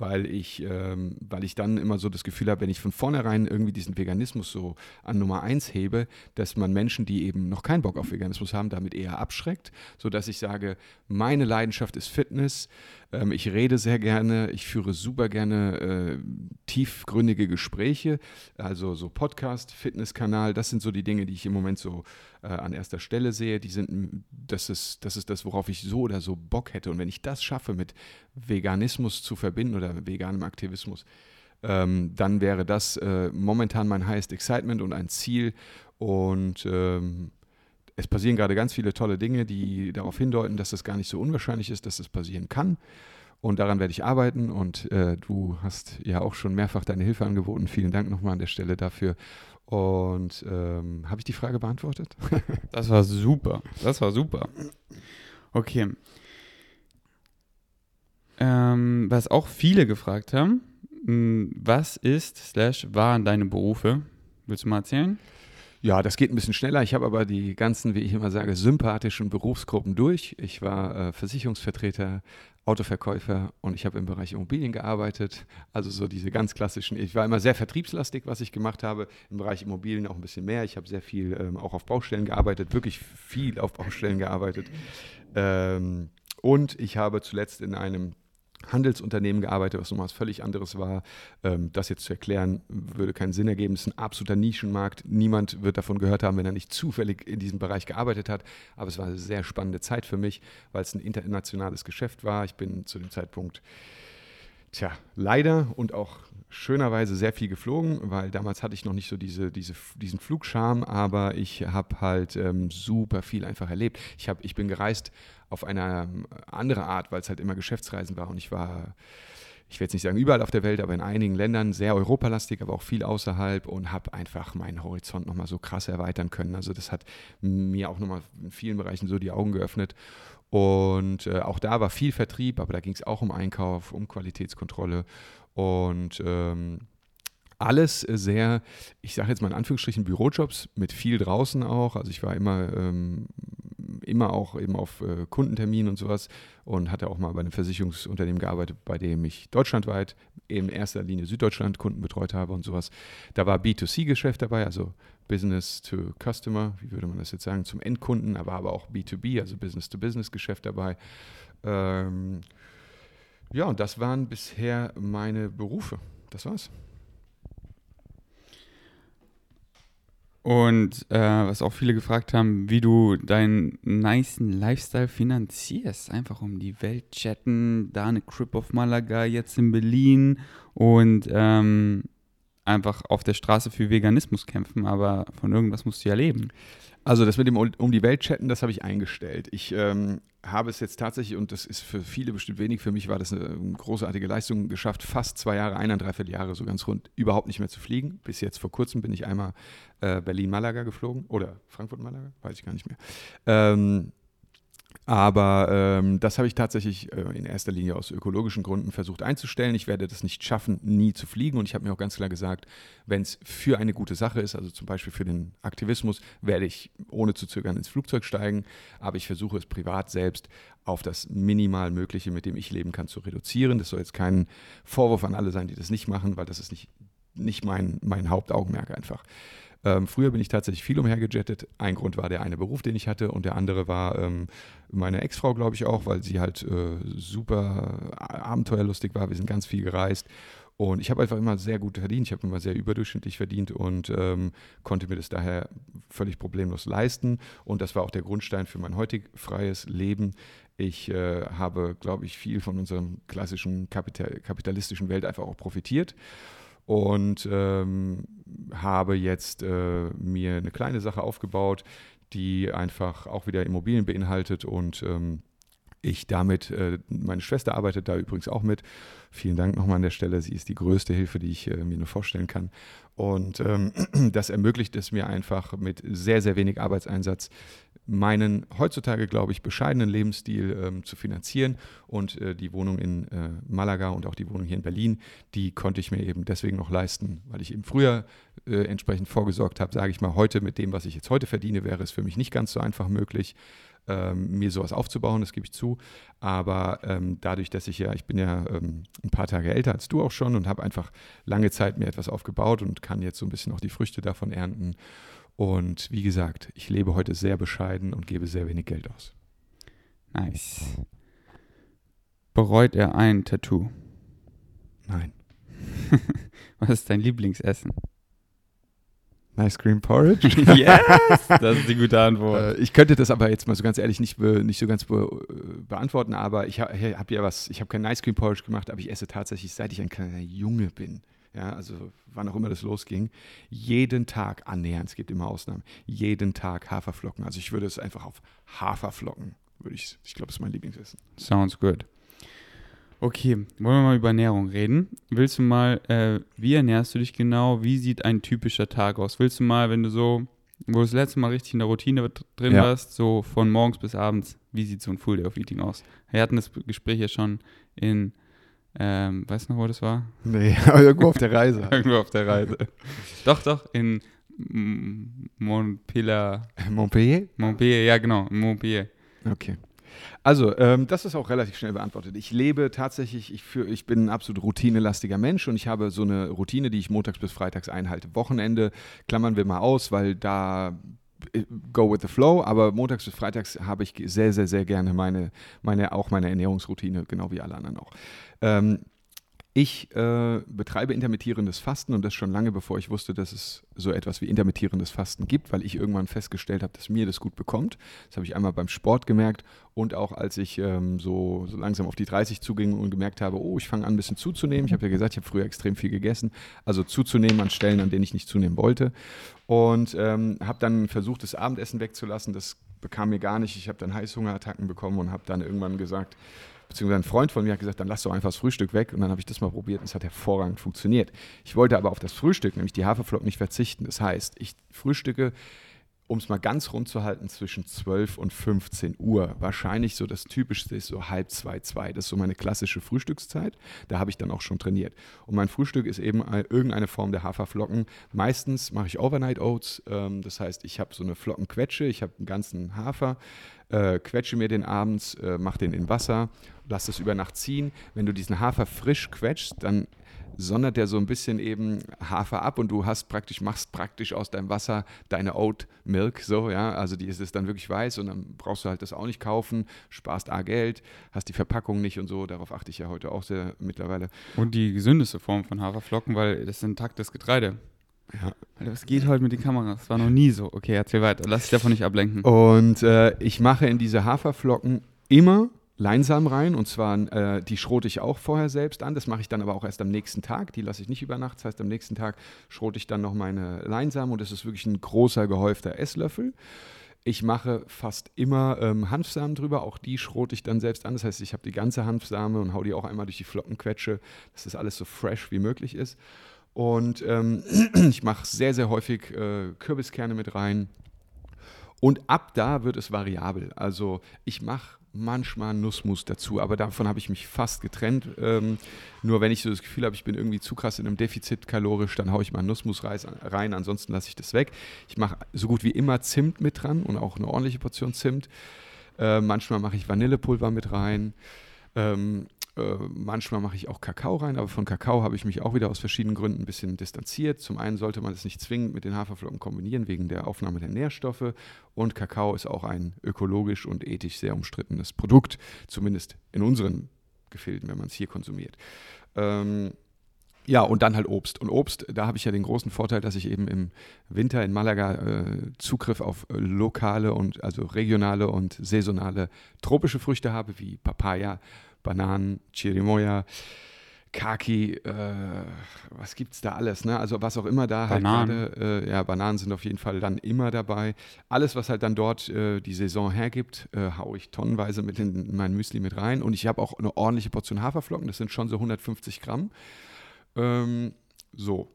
S2: weil ich, ähm, weil ich dann immer so das Gefühl habe, wenn ich von vornherein irgendwie diesen Veganismus so an Nummer eins hebe, dass man Menschen, die eben noch keinen Bock auf Veganismus haben, damit eher abschreckt, sodass ich sage, meine Leidenschaft ist Fitness, Ähm, ich rede sehr gerne, ich führe super gerne äh, tiefgründige Gespräche, also so Podcast, Fitnesskanal, das sind so die Dinge, die ich im Moment so äh, an erster Stelle sehe. Die sind, das ist, das ist das, worauf ich so oder so Bock hätte. Und wenn ich das schaffe, mit Veganismus zu verbinden oder veganem Aktivismus, ähm, dann wäre das äh, momentan mein highest excitement und ein Ziel. Und ähm, es passieren gerade ganz viele tolle Dinge, die darauf hindeuten, dass es gar nicht so unwahrscheinlich ist, dass es passieren kann. Und daran werde ich arbeiten. Und äh, du hast ja auch schon mehrfach deine Hilfe angeboten. Vielen Dank nochmal an der Stelle dafür. Und ähm, habe ich die Frage beantwortet?
S1: das war super. Das war super. Okay. Ähm, was auch viele gefragt haben, hm, was ist, slash, waren deine Berufe? Willst du mal erzählen?
S2: Ja, das geht ein bisschen schneller. Ich habe aber die ganzen, wie ich immer sage, sympathischen Berufsgruppen durch. Ich war äh, Versicherungsvertreter, Autoverkäufer und ich habe im Bereich Immobilien gearbeitet. Also so diese ganz klassischen. Ich war immer sehr vertriebslastig, was ich gemacht habe. Im Bereich Immobilien auch ein bisschen mehr. Ich habe sehr viel ähm, auch auf Baustellen gearbeitet, wirklich viel auf Baustellen gearbeitet. Ähm, und ich habe zuletzt in einem Handelsunternehmen gearbeitet, was nochmal was völlig anderes war. Ähm, das jetzt zu erklären, würde keinen Sinn ergeben. Es ist ein absoluter Nischenmarkt. Niemand wird davon gehört haben, wenn er nicht zufällig in diesem Bereich gearbeitet hat. Aber es war eine sehr spannende Zeit für mich, weil es ein internationales Geschäft war. Ich bin zu dem Zeitpunkt, tja, leider und auch schönerweise sehr viel geflogen, weil damals hatte ich noch nicht so diese, diese, diesen Flugscham, aber ich habe halt ähm, super viel einfach erlebt. Ich, hab, ich bin gereist auf eine ähm, andere Art, weil es halt immer Geschäftsreisen war und ich war, ich will jetzt nicht sagen überall auf der Welt, aber in einigen Ländern sehr europalastig, aber auch viel außerhalb und habe einfach meinen Horizont nochmal so krass erweitern können. Also das hat mir auch nochmal in vielen Bereichen so die Augen geöffnet und äh, auch da war viel Vertrieb, aber da ging es auch um Einkauf, um Qualitätskontrolle. Und ähm, alles sehr, ich sage jetzt mal in Anführungsstrichen, Bürojobs mit viel draußen auch. Also ich war immer, ähm, immer auch eben auf äh, Kundenterminen und sowas und hatte auch mal bei einem Versicherungsunternehmen gearbeitet, bei dem ich deutschlandweit in erster Linie Süddeutschland Kunden betreut habe und sowas. Da war B2C-Geschäft dabei, also Business to Customer, wie würde man das jetzt sagen, zum Endkunden, aber aber auch B2B, also Business-to-Business-Geschäft dabei. Ähm, ja, und das waren bisher meine Berufe. Das war's.
S1: Und äh, was auch viele gefragt haben, wie du deinen niceen Lifestyle finanzierst. Einfach um die Welt chatten, da eine Crip of Malaga, jetzt in Berlin und ähm, einfach auf der Straße für Veganismus kämpfen, aber von irgendwas musst du ja leben.
S2: Also das mit dem um die Welt chatten, das habe ich eingestellt. Ich ähm, habe es jetzt tatsächlich, und das ist für viele bestimmt wenig, für mich war das eine, eine großartige Leistung, geschafft, fast zwei Jahre, eineinhalb Jahre so ganz rund überhaupt nicht mehr zu fliegen. Bis jetzt vor kurzem bin ich einmal äh, Berlin-Malaga geflogen oder Frankfurt-Malaga, weiß ich gar nicht mehr. Ähm, aber ähm, das habe ich tatsächlich äh, in erster Linie aus ökologischen Gründen versucht einzustellen. Ich werde das nicht schaffen, nie zu fliegen. Und ich habe mir auch ganz klar gesagt, wenn es für eine gute Sache ist, also zum Beispiel für den Aktivismus, werde ich ohne zu zögern ins Flugzeug steigen. Aber ich versuche es privat selbst auf das minimal Mögliche, mit dem ich leben kann, zu reduzieren. Das soll jetzt kein Vorwurf an alle sein, die das nicht machen, weil das ist nicht, nicht mein, mein Hauptaugenmerk einfach. Ähm, früher bin ich tatsächlich viel umhergejettet. Ein Grund war der eine Beruf, den ich hatte, und der andere war ähm, meine Ex-Frau, glaube ich auch, weil sie halt äh, super abenteuerlustig war. Wir sind ganz viel gereist. Und ich habe einfach immer sehr gut verdient. Ich habe immer sehr überdurchschnittlich verdient und ähm, konnte mir das daher völlig problemlos leisten. Und das war auch der Grundstein für mein heutig freies Leben. Ich äh, habe, glaube ich, viel von unserer klassischen Kapital kapitalistischen Welt einfach auch profitiert und ähm, habe jetzt äh, mir eine kleine Sache aufgebaut, die einfach auch wieder Immobilien beinhaltet und ähm, ich damit, äh, meine Schwester arbeitet da übrigens auch mit. Vielen Dank nochmal an der Stelle. Sie ist die größte Hilfe, die ich äh, mir nur vorstellen kann. Und ähm, das ermöglicht es mir einfach mit sehr, sehr wenig Arbeitseinsatz meinen heutzutage, glaube ich, bescheidenen Lebensstil ähm, zu finanzieren. Und äh, die Wohnung in äh, Malaga und auch die Wohnung hier in Berlin, die konnte ich mir eben deswegen noch leisten, weil ich eben früher äh, entsprechend vorgesorgt habe. Sage ich mal, heute mit dem, was ich jetzt heute verdiene, wäre es für mich nicht ganz so einfach möglich. Ähm, mir sowas aufzubauen, das gebe ich zu. Aber ähm, dadurch, dass ich ja, ich bin ja ähm, ein paar Tage älter als du auch schon und habe einfach lange Zeit mir etwas aufgebaut und kann jetzt so ein bisschen auch die Früchte davon ernten. Und wie gesagt, ich lebe heute sehr bescheiden und gebe sehr wenig Geld aus.
S1: Nice. Bereut er ein Tattoo?
S2: Nein.
S1: Was ist dein Lieblingsessen?
S2: Nice Cream Porridge?
S1: yes! Das ist die gute Antwort.
S2: Äh, ich könnte das aber jetzt mal so ganz ehrlich nicht, be, nicht so ganz be, äh, beantworten, aber ich habe hab ja was, ich habe kein Nice Cream Porridge gemacht, aber ich esse tatsächlich, seit ich ein kleiner Junge bin, ja, also wann auch immer das losging, jeden Tag annähernd, es gibt immer Ausnahmen, jeden Tag Haferflocken. Also ich würde es einfach auf Haferflocken, würde ich, ich glaube, das ist mein Lieblingsessen.
S1: Sounds good. Okay, wollen wir mal über Ernährung reden? Willst du mal, äh, wie ernährst du dich genau? Wie sieht ein typischer Tag aus? Willst du mal, wenn du so, wo du das letzte Mal richtig in der Routine drin
S2: Ja.
S1: warst, so von morgens bis abends, wie sieht so ein Full Day of Eating aus? Wir hatten das Gespräch ja schon in, ähm, weißt du noch, wo das war?
S2: Nee, aber irgendwo auf der Reise.
S1: Irgendwo auf der Reise. doch, doch, in Montpellier,
S2: Montpellier?
S1: Montpellier, ja genau, Montpellier.
S2: Okay. Also, ähm, das ist auch relativ schnell beantwortet. Ich lebe tatsächlich, ich, für, ich bin ein absolut routinelastiger Mensch und ich habe so eine Routine, die ich montags bis freitags einhalte. Wochenende klammern wir mal aus, weil da go with the flow, aber montags bis freitags habe ich sehr, sehr, sehr gerne meine, meine, auch meine Ernährungsroutine, genau wie alle anderen auch. Ähm, ich äh, betreibe intermittierendes Fasten und das schon lange bevor ich wusste, dass es so etwas wie intermittierendes Fasten gibt, weil ich irgendwann festgestellt habe, dass mir das gut bekommt. Das habe ich einmal beim Sport gemerkt und auch als ich ähm, so, so langsam auf die 30 zuging und gemerkt habe, oh, ich fange an ein bisschen zuzunehmen. Ich habe ja gesagt, ich habe früher extrem viel gegessen, also zuzunehmen an Stellen, an denen ich nicht zunehmen wollte. Und ähm, habe dann versucht, das Abendessen wegzulassen. Das bekam mir gar nicht. Ich habe dann Heißhungerattacken bekommen und habe dann irgendwann gesagt, beziehungsweise ein Freund von mir hat gesagt, dann lass doch einfach das Frühstück weg. Und dann habe ich das mal probiert und es hat hervorragend funktioniert. Ich wollte aber auf das Frühstück, nämlich die Haferflocken, nicht verzichten. Das heißt, ich frühstücke, um es mal ganz rund zu halten, zwischen 12 und 15 Uhr. Wahrscheinlich so das Typischste ist so halb zwei, zwei. Das ist so meine klassische Frühstückszeit. Da habe ich dann auch schon trainiert. Und mein Frühstück ist eben ein- irgendeine Form der Haferflocken. Meistens mache ich Overnight Oats. Ähm, das heißt, ich habe so eine Flockenquetsche, ich habe einen ganzen Hafer, äh, quetsche mir den abends, äh, mache den in Wasser, lass das über Nacht ziehen. Wenn du diesen Hafer frisch quetschst, dann sondert der so ein bisschen eben Hafer ab und du hast praktisch, machst praktisch aus deinem Wasser deine Oat Milk, so, ja, also die ist es dann wirklich weiß und dann brauchst du halt das auch nicht kaufen, sparst A Geld, hast die Verpackung nicht und so, darauf achte ich ja heute auch sehr mittlerweile.
S1: Und die gesündeste Form von Haferflocken, weil das ist intaktes Getreide.
S2: Ja.
S1: Alter, was geht heute mit den Kameras? Das war noch nie so. Okay, erzähl weiter. Lass dich davon nicht ablenken.
S2: Und äh, ich mache in diese Haferflocken immer Leinsamen rein und zwar äh, die schrote ich auch vorher selbst an. Das mache ich dann aber auch erst am nächsten Tag. Die lasse ich nicht über Nacht. Das heißt, am nächsten Tag schrote ich dann noch meine Leinsamen und das ist wirklich ein großer gehäufter Esslöffel. Ich mache fast immer ähm, Hanfsamen drüber, auch die schrote ich dann selbst an. Das heißt, ich habe die ganze Hanfsame und hau die auch einmal durch die Flockenquetsche, dass das alles so fresh wie möglich ist. Und ähm, ich mache sehr, sehr häufig äh, Kürbiskerne mit rein. Und ab da wird es variabel. Also ich mache manchmal Nussmus dazu, aber davon habe ich mich fast getrennt. Ähm, nur wenn ich so das Gefühl habe, ich bin irgendwie zu krass in einem Defizit kalorisch, dann haue ich mal Nussmus rein, ansonsten lasse ich das weg. Ich mache so gut wie immer Zimt mit dran und auch eine ordentliche Portion Zimt. Äh, manchmal mache ich Vanillepulver mit rein. Ähm, äh, manchmal mache ich auch Kakao rein, aber von Kakao habe ich mich auch wieder aus verschiedenen Gründen ein bisschen distanziert. Zum einen sollte man es nicht zwingend mit den Haferflocken kombinieren, wegen der Aufnahme der Nährstoffe. Und Kakao ist auch ein ökologisch und ethisch sehr umstrittenes Produkt, zumindest in unseren Gefilden, wenn man es hier konsumiert. Ähm, ja, und dann halt Obst. Und Obst, da habe ich ja den großen Vorteil, dass ich eben im Winter in Malaga äh, Zugriff auf äh, lokale und also regionale und saisonale tropische Früchte habe, wie Papaya, Bananen, Chirimoya, Kaki, äh, was gibt's da alles, ne? Also was auch immer da
S1: Bananen.
S2: halt gerade, äh, ja, Bananen sind auf jeden Fall dann immer dabei. Alles, was halt dann dort äh, die Saison hergibt, äh, haue ich tonnenweise mit in, in mein Müsli mit rein. Und ich habe auch eine ordentliche Portion Haferflocken, das sind schon so 150 Gramm. Ähm, so,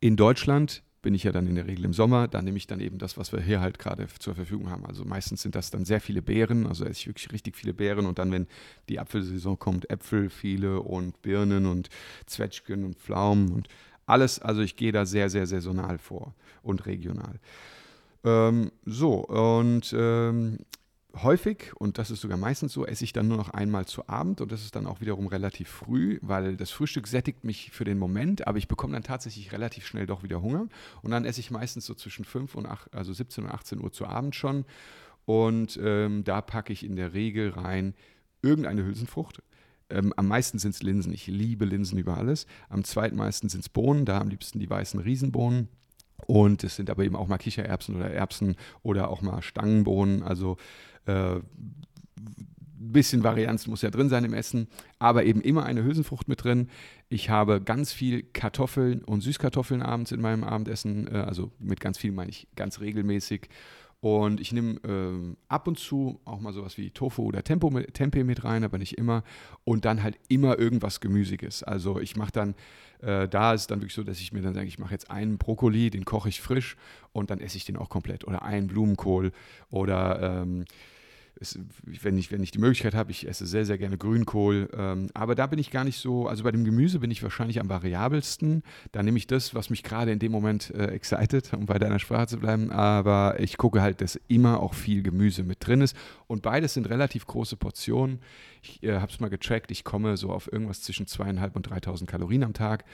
S2: in Deutschland bin ich ja dann in der Regel im Sommer, da nehme ich dann eben das, was wir hier halt gerade zur Verfügung haben. Also meistens sind das dann sehr viele Beeren, also esse ich wirklich richtig viele Beeren und dann, wenn die Apfelsaison kommt, Äpfel viele und Birnen und Zwetschgen und Pflaumen und alles, also ich gehe da sehr, sehr saisonal vor und regional. Ähm, so, und ähm, häufig, und das ist sogar meistens so, esse ich dann nur noch einmal zu Abend und das ist dann auch wiederum relativ früh, weil das Frühstück sättigt mich für den Moment, aber ich bekomme dann tatsächlich relativ schnell doch wieder Hunger und dann esse ich meistens so zwischen 5 und 8, also 17 und 18 Uhr zu Abend schon und ähm, da packe ich in der Regel rein irgendeine Hülsenfrucht. ähm, am meisten sind es Linsen. Ich liebe Linsen über alles. Am zweitmeisten sind es Bohnen, da am liebsten die weißen Riesenbohnen. Und es sind aber eben auch mal Kichererbsen oder Erbsen oder auch mal Stangenbohnen. Also äh, bisschen Varianz muss ja drin sein im Essen, aber eben immer eine Hülsenfrucht mit drin. Ich habe ganz viel Kartoffeln und Süßkartoffeln abends in meinem Abendessen, äh, also mit ganz viel meine ich ganz regelmäßig. Und ich nehme ähm, ab und zu auch mal sowas wie Tofu oder Tempo mit, Tempeh mit rein, aber nicht immer. Und dann halt immer irgendwas Gemüsiges. Also ich mache dann, äh, da ist dann wirklich so, dass ich mir dann sage, ich mache jetzt einen Brokkoli, den koche ich frisch und dann esse ich den auch komplett. Oder einen Blumenkohl oder ähm, es, wenn, ich, wenn ich die Möglichkeit habe, ich esse sehr, sehr gerne Grünkohl. Ähm, aber da bin ich gar nicht so, also bei dem Gemüse bin ich wahrscheinlich am variabelsten. Da nehme ich das, was mich gerade in dem Moment äh, excited, um bei deiner Sprache zu bleiben. Aber ich gucke halt, dass immer auch viel Gemüse mit drin ist. Und beides sind relativ große Portionen. Ich äh, habe es mal getrackt, ich komme so auf irgendwas zwischen zweieinhalb und 3000 Kalorien am Tag.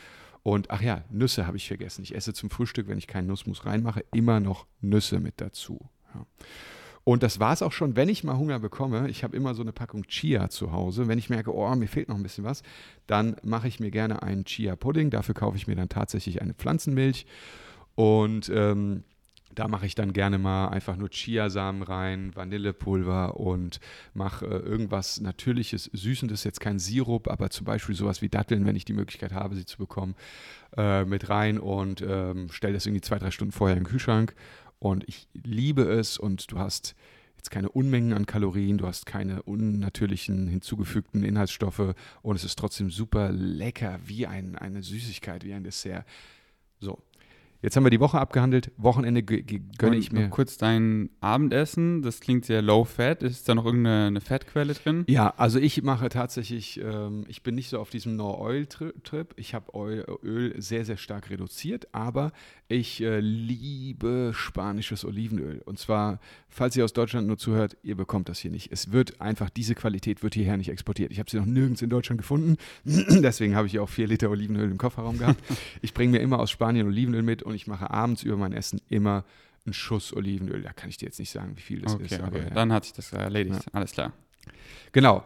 S2: Und ach ja, Nüsse habe ich vergessen. Ich esse zum Frühstück, wenn ich keinen Nussmus reinmache, immer noch Nüsse mit dazu. Ja. Und das war es auch schon, wenn ich mal Hunger bekomme. Ich habe immer so eine Packung Chia zu Hause. Wenn ich merke, oh, mir fehlt noch ein bisschen was, dann mache ich mir gerne einen Chia-Pudding. Dafür kaufe ich mir dann tatsächlich eine Pflanzenmilch. Und ähm, da mache ich dann gerne mal einfach nur Chiasamen rein, Vanillepulver und mache äh, irgendwas Natürliches, Süßendes, jetzt kein Sirup, aber zum Beispiel sowas wie Datteln, wenn ich die Möglichkeit habe, sie zu bekommen, äh, mit rein und ähm, stelle das irgendwie zwei, drei Stunden vorher in den Kühlschrank und ich liebe es und du hast jetzt keine Unmengen an Kalorien, du hast keine unnatürlichen hinzugefügten Inhaltsstoffe und es ist trotzdem super lecker, wie ein, eine Süßigkeit, wie ein Dessert. So, Jetzt haben wir die Woche abgehandelt. Wochenende gönne ich mir.
S1: kurz dein Abendessen. Das klingt sehr low fat. Ist da noch irgendeine Fettquelle drin?
S2: Ja, also ich mache tatsächlich, ähm, ich bin nicht so auf diesem No-Oil-Trip. Ich habe Öl sehr, sehr stark reduziert, aber ich äh, liebe spanisches Olivenöl. Und zwar, falls ihr aus Deutschland nur zuhört, ihr bekommt das hier nicht. Es wird einfach, diese Qualität wird hierher nicht exportiert. Ich habe sie noch nirgends in Deutschland gefunden. Deswegen habe ich auch vier Liter Olivenöl im Kofferraum gehabt. ich bringe mir immer aus Spanien Olivenöl mit und ich mache abends über mein Essen immer einen Schuss Olivenöl. Da kann ich dir jetzt nicht sagen, wie viel das
S1: okay,
S2: ist.
S1: Okay. ja. Dann hat sich das erledigt. Ja. Alles klar.
S2: Genau.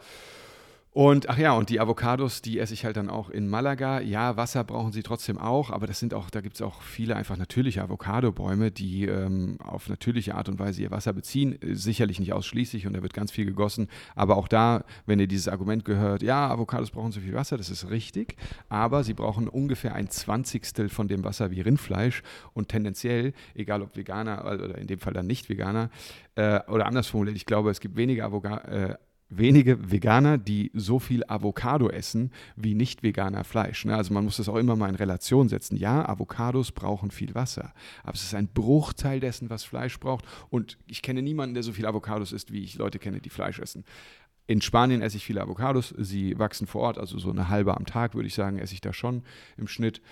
S2: Und ach ja, und die Avocados, die esse ich halt dann auch in Malaga. Ja, Wasser brauchen sie trotzdem auch, aber das sind auch, da gibt es auch viele einfach natürliche Avocado-Bäume, die ähm, auf natürliche Art und Weise ihr Wasser beziehen. Sicherlich nicht ausschließlich und da wird ganz viel gegossen. Aber auch da, wenn ihr dieses Argument gehört, ja, Avocados brauchen so viel Wasser, das ist richtig, aber sie brauchen ungefähr ein Zwanzigstel von dem Wasser wie Rindfleisch und tendenziell, egal ob Veganer oder in dem Fall dann nicht Veganer, äh, oder anders formuliert, ich glaube, es gibt weniger Avocado. Äh, wenige Veganer, die so viel Avocado essen wie nicht Veganer Fleisch. Ne? Also man muss das auch immer mal in Relation setzen. Ja, Avocados brauchen viel Wasser, aber es ist ein Bruchteil dessen, was Fleisch braucht. Und ich kenne niemanden, der so viel Avocados isst, wie ich Leute kenne, die Fleisch essen. In Spanien esse ich viele Avocados. Sie wachsen vor Ort, also so eine halbe am Tag, würde ich sagen, esse ich da schon im Schnitt.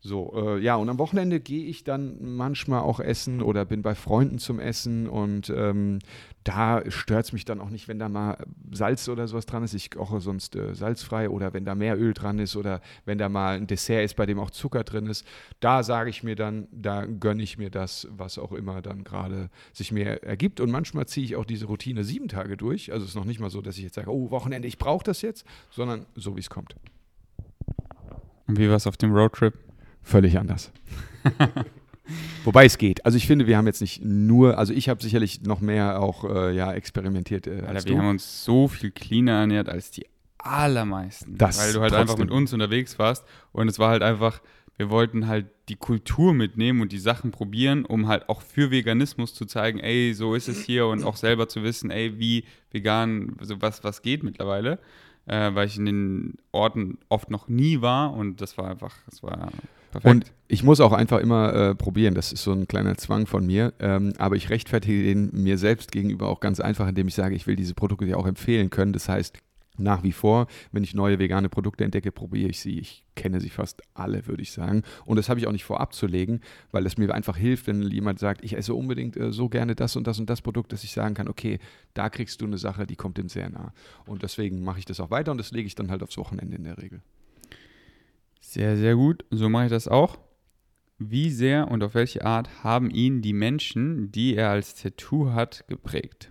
S2: So, äh, ja, und am Wochenende gehe ich dann manchmal auch essen oder bin bei Freunden zum Essen und ähm, da stört es mich dann auch nicht, wenn da mal Salz oder sowas dran ist. Ich koche sonst äh, salzfrei oder wenn da mehr Öl dran ist oder wenn da mal ein Dessert ist, bei dem auch Zucker drin ist. Da sage ich mir dann, da gönne ich mir das, was auch immer dann gerade sich mir ergibt. Und manchmal ziehe ich auch diese Routine sieben Tage durch. Also es ist noch nicht mal so, dass ich jetzt sage, oh, Wochenende, ich brauche das jetzt, sondern so, wie es kommt.
S1: Und wie war es auf dem Roadtrip?
S2: Völlig anders. Wobei es geht. Also ich finde, wir haben jetzt nicht nur, also ich habe sicherlich noch mehr auch äh, ja, experimentiert. Äh,
S1: Alter, wir haben uns so viel cleaner ernährt als die allermeisten.
S2: Das
S1: weil du halt trotzdem. einfach mit uns unterwegs warst und es war halt einfach, wir wollten halt die Kultur mitnehmen und die Sachen probieren, um halt auch für Veganismus zu zeigen, ey, so ist es hier und auch selber zu wissen, ey, wie vegan, so was, was geht mittlerweile. Äh, weil ich in den Orten oft noch nie war und das war einfach, das war
S2: Perfekt. Und ich muss auch einfach immer äh, probieren. Das ist so ein kleiner Zwang von mir. Ähm, aber ich rechtfertige den mir selbst gegenüber auch ganz einfach, indem ich sage, ich will diese Produkte ja auch empfehlen können. Das heißt, nach wie vor, wenn ich neue vegane Produkte entdecke, probiere ich sie. Ich kenne sie fast alle, würde ich sagen. Und das habe ich auch nicht vorab zu legen, weil es mir einfach hilft, wenn jemand sagt, ich esse unbedingt äh, so gerne das und das und das Produkt, dass ich sagen kann, okay, da kriegst du eine Sache, die kommt dem sehr nah. Und deswegen mache ich das auch weiter und das lege ich dann halt aufs Wochenende in der Regel.
S1: Sehr, sehr gut. So mache ich das auch. Wie sehr und auf welche Art haben ihn die Menschen, die er als Tattoo hat, geprägt?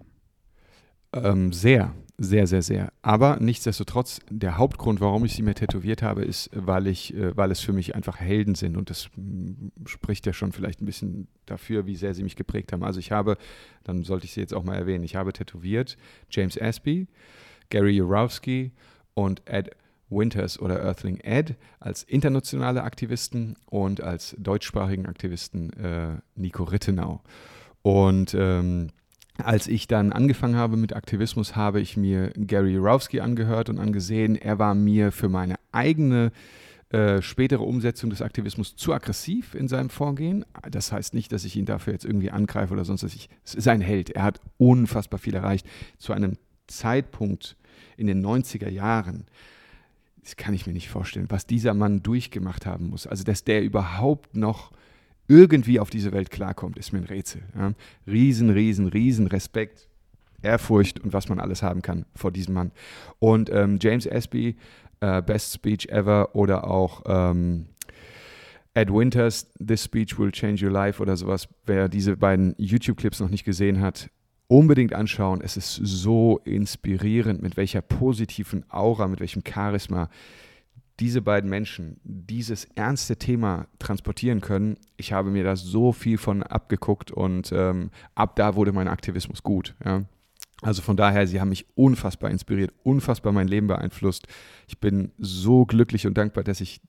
S2: Ähm, sehr, sehr, sehr, sehr. Aber nichtsdestotrotz, der Hauptgrund, warum ich sie mir tätowiert habe, ist, weil ich, äh, weil es für mich einfach Helden sind. Und das mm, spricht ja schon vielleicht ein bisschen dafür, wie sehr sie mich geprägt haben. Also ich habe, dann sollte ich sie jetzt auch mal erwähnen, ich habe tätowiert James Aspey, Gary Jurowski und Ed Winters oder Earthling Ed als internationale Aktivisten und als deutschsprachigen Aktivisten äh, Nico Rittenau. Und ähm, als ich dann angefangen habe mit Aktivismus, habe ich mir Gary Jurowski angehört und angesehen. Er war mir für meine eigene äh, spätere Umsetzung des Aktivismus zu aggressiv in seinem Vorgehen. Das heißt nicht, dass ich ihn dafür jetzt irgendwie angreife oder sonst was. Ich, es ist ein Held. Er hat unfassbar viel erreicht. Zu einem Zeitpunkt in den 90er Jahren, das kann ich mir nicht vorstellen, was dieser Mann durchgemacht haben muss. Also, dass der überhaupt noch irgendwie auf diese Welt klarkommt, ist mir ein Rätsel. Ja. Riesen, riesen, riesen Respekt, Ehrfurcht und was man alles haben kann vor diesem Mann. Und ähm, James Espy, äh, Best Speech Ever oder auch ähm, Ed Winters, This Speech Will Change Your Life oder sowas. Wer diese beiden YouTube-Clips noch nicht gesehen hat, unbedingt anschauen. Es ist so inspirierend, mit welcher positiven Aura, mit welchem Charisma diese beiden Menschen dieses ernste Thema transportieren können, ich habe mir da so viel von abgeguckt und ähm, ab da wurde mein Aktivismus gut. Ja. Also von daher, sie haben mich unfassbar inspiriert, unfassbar mein Leben beeinflusst. Ich bin so glücklich und dankbar, dass ich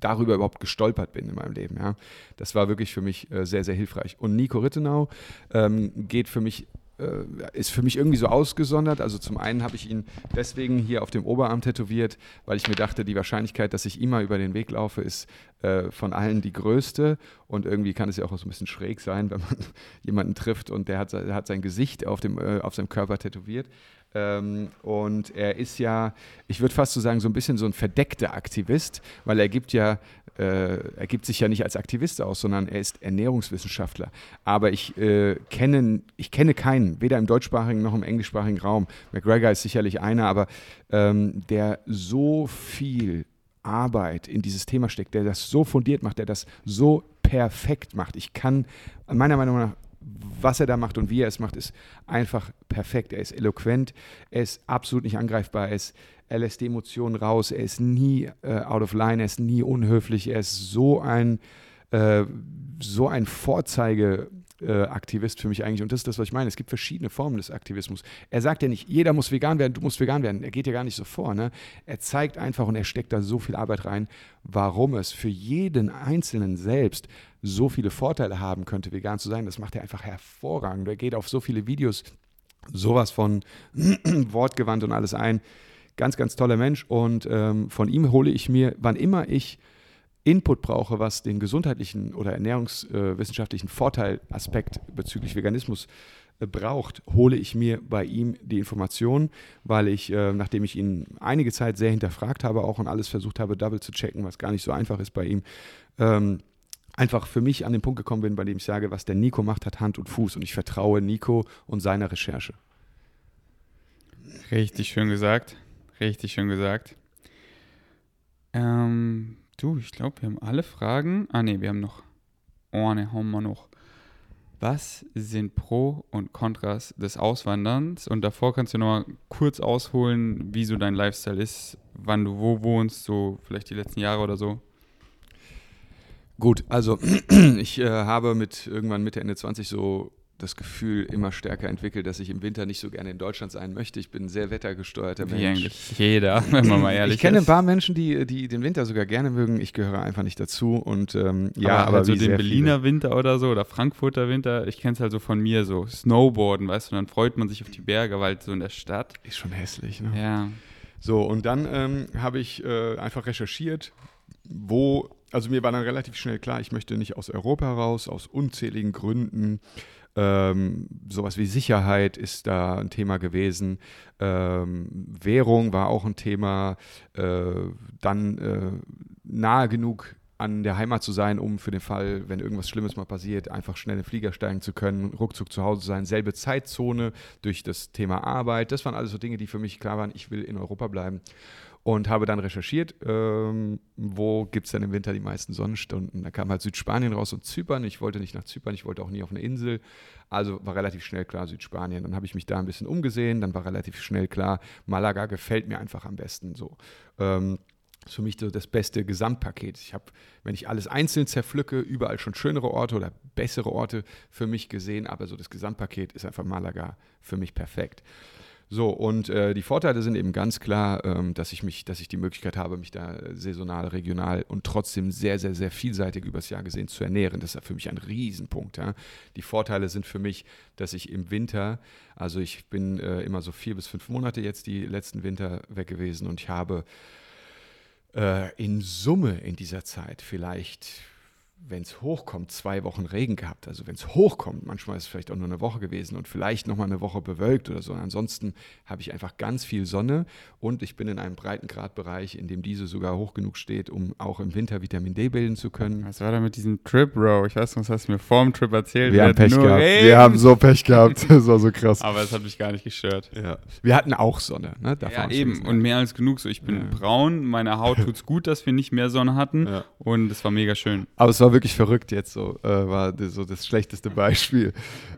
S2: darüber überhaupt gestolpert bin in meinem Leben. Ja. Das war wirklich für mich äh, sehr, sehr hilfreich. Und Nico Rittenau ähm, geht für mich äh, ist für mich irgendwie so ausgesondert. Also zum einen habe ich ihn deswegen hier auf dem Oberarm tätowiert, weil ich mir dachte, die Wahrscheinlichkeit, dass ich immer über den Weg laufe, ist äh, von allen die größte. Und irgendwie kann es ja auch so ein bisschen schräg sein, wenn man jemanden trifft und der hat, hat sein Gesicht auf, dem, äh, auf seinem Körper tätowiert. Ähm, und er ist ja, ich würde fast so sagen, so ein bisschen so ein verdeckter Aktivist, weil er gibt ja äh, er gibt sich ja nicht als Aktivist aus, sondern er ist Ernährungswissenschaftler. Aber ich, äh, kenne, ich kenne keinen, weder im deutschsprachigen noch im englischsprachigen Raum. McGregor ist sicherlich einer, aber ähm, der so viel Arbeit in dieses Thema steckt, der das so fundiert macht, der das so perfekt macht. Ich kann meiner Meinung nach was er da macht und wie er es macht, ist einfach perfekt. Er ist eloquent, er ist absolut nicht angreifbar, er ist er lässt die Emotionen raus, er ist nie äh, out of line, er ist nie unhöflich, er ist so ein, äh, so ein Vorzeigeaktivist äh, für mich eigentlich. Und das ist das, was ich meine. Es gibt verschiedene Formen des Aktivismus. Er sagt ja nicht, jeder muss vegan werden, du musst vegan werden. Er geht ja gar nicht so vor. Ne? Er zeigt einfach und er steckt da so viel Arbeit rein, warum es für jeden Einzelnen selbst so viele Vorteile haben könnte, vegan zu sein. Das macht er einfach hervorragend. Er geht auf so viele Videos sowas von wortgewandt und alles ein. Ganz, ganz toller Mensch und ähm, von ihm hole ich mir, wann immer ich Input brauche, was den gesundheitlichen oder ernährungswissenschaftlichen äh, Vorteilaspekt bezüglich Veganismus äh, braucht, hole ich mir bei ihm die Informationen, weil ich, äh, nachdem ich ihn einige Zeit sehr hinterfragt habe, auch und alles versucht habe, double zu checken, was gar nicht so einfach ist bei ihm, ähm, einfach für mich an den Punkt gekommen bin, bei dem ich sage, was der Nico macht, hat Hand und Fuß und ich vertraue Nico und seiner Recherche.
S1: Richtig schön gesagt. Richtig schön gesagt. Ähm, du, ich glaube, wir haben alle Fragen. Ah, ne, wir haben noch. Oh, ne, haben wir noch. Was sind Pro und Kontras des Auswanderns? Und davor kannst du noch mal kurz ausholen, wie so dein Lifestyle ist, wann du wo wohnst, so vielleicht die letzten Jahre oder so.
S2: Gut, also ich äh, habe mit irgendwann Mitte, Ende 20 so das Gefühl immer stärker entwickelt, dass ich im Winter nicht so gerne in Deutschland sein möchte. Ich bin ein sehr wettergesteuerter Mensch. Wie
S1: eigentlich jeder, wenn man mal ehrlich
S2: ist. Ich kenne ein paar Menschen, die, die den Winter sogar gerne mögen. Ich gehöre einfach nicht dazu. Und ähm, ja,
S1: aber, aber halt so den Berliner viele. Winter oder so oder Frankfurter Winter, ich kenne es halt so von mir so Snowboarden, weißt du, dann freut man sich auf die Berge, weil halt so in der Stadt.
S2: Ist schon hässlich, ne?
S1: Ja.
S2: So, und dann ähm, habe ich äh, einfach recherchiert, wo, also mir war dann relativ schnell klar, ich möchte nicht aus Europa raus, aus unzähligen Gründen. Ähm, sowas wie Sicherheit ist da ein Thema gewesen. Ähm, Währung war auch ein Thema. Äh, dann äh, nahe genug an der Heimat zu sein, um für den Fall, wenn irgendwas Schlimmes mal passiert, einfach schnell in den Flieger steigen zu können, ruckzuck zu Hause sein, selbe Zeitzone durch das Thema Arbeit. Das waren alles so Dinge, die für mich klar waren, ich will in Europa bleiben. Und habe dann recherchiert, ähm, wo gibt es denn im Winter die meisten Sonnenstunden. Da kam halt Südspanien raus und Zypern. Ich wollte nicht nach Zypern, ich wollte auch nie auf eine Insel. Also war relativ schnell klar Südspanien. Dann habe ich mich da ein bisschen umgesehen, dann war relativ schnell klar, Malaga gefällt mir einfach am besten so. Ähm, ist für mich so das beste Gesamtpaket. Ich habe, wenn ich alles einzeln zerpflücke, überall schon schönere Orte oder bessere Orte für mich gesehen, aber so das Gesamtpaket ist einfach Malaga für mich perfekt. So, und äh, die Vorteile sind eben ganz klar, ähm, dass ich mich, dass ich die Möglichkeit habe, mich da saisonal, regional und trotzdem sehr, sehr, sehr vielseitig übers Jahr gesehen zu ernähren. Das ist für mich ein Riesenpunkt. Ja. Die Vorteile sind für mich, dass ich im Winter, also ich bin äh, immer so vier bis fünf Monate jetzt die letzten Winter weg gewesen und ich habe äh, in Summe in dieser Zeit vielleicht wenn es hochkommt, zwei Wochen Regen gehabt. Also wenn es hochkommt, manchmal ist es vielleicht auch nur eine Woche gewesen und vielleicht nochmal eine Woche bewölkt oder so. Ansonsten habe ich einfach ganz viel Sonne und ich bin in einem Breitengradbereich, in dem diese sogar hoch genug steht, um auch im Winter Vitamin D bilden zu können.
S1: Was war da mit diesem Trip, Bro? Ich weiß noch, was hast du mir vor dem Trip erzählt.
S2: Wir, Wir haben Pech gehabt. Regen. Wir haben so Pech gehabt. Das war so krass.
S1: Aber es hat mich gar nicht gestört.
S2: Ja. Wir hatten auch Sonne. Ne?
S1: ja, eben. Und mehr als genug. So, ich bin ja. braun, meiner Haut tut es gut, dass wir nicht mehr Sonne hatten. Ja. Und es war mega schön.
S2: Aber es war wirklich verrückt jetzt so, äh, war so das schlechteste Beispiel.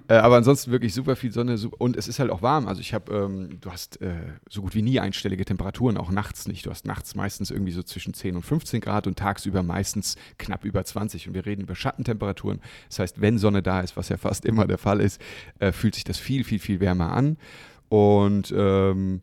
S2: Äh, aber ansonsten wirklich super viel Sonne super, und es ist halt auch warm. Also ich habe, ähm, du hast äh, so gut wie nie einstellige Temperaturen, auch nachts nicht. Du hast nachts meistens irgendwie so zwischen 10 und 15 Grad und tagsüber meistens knapp über 20. Und wir reden über Schattentemperaturen. Das heißt, wenn Sonne da ist, was ja fast immer der Fall ist, äh, fühlt sich das viel, viel, viel wärmer an. Und ähm,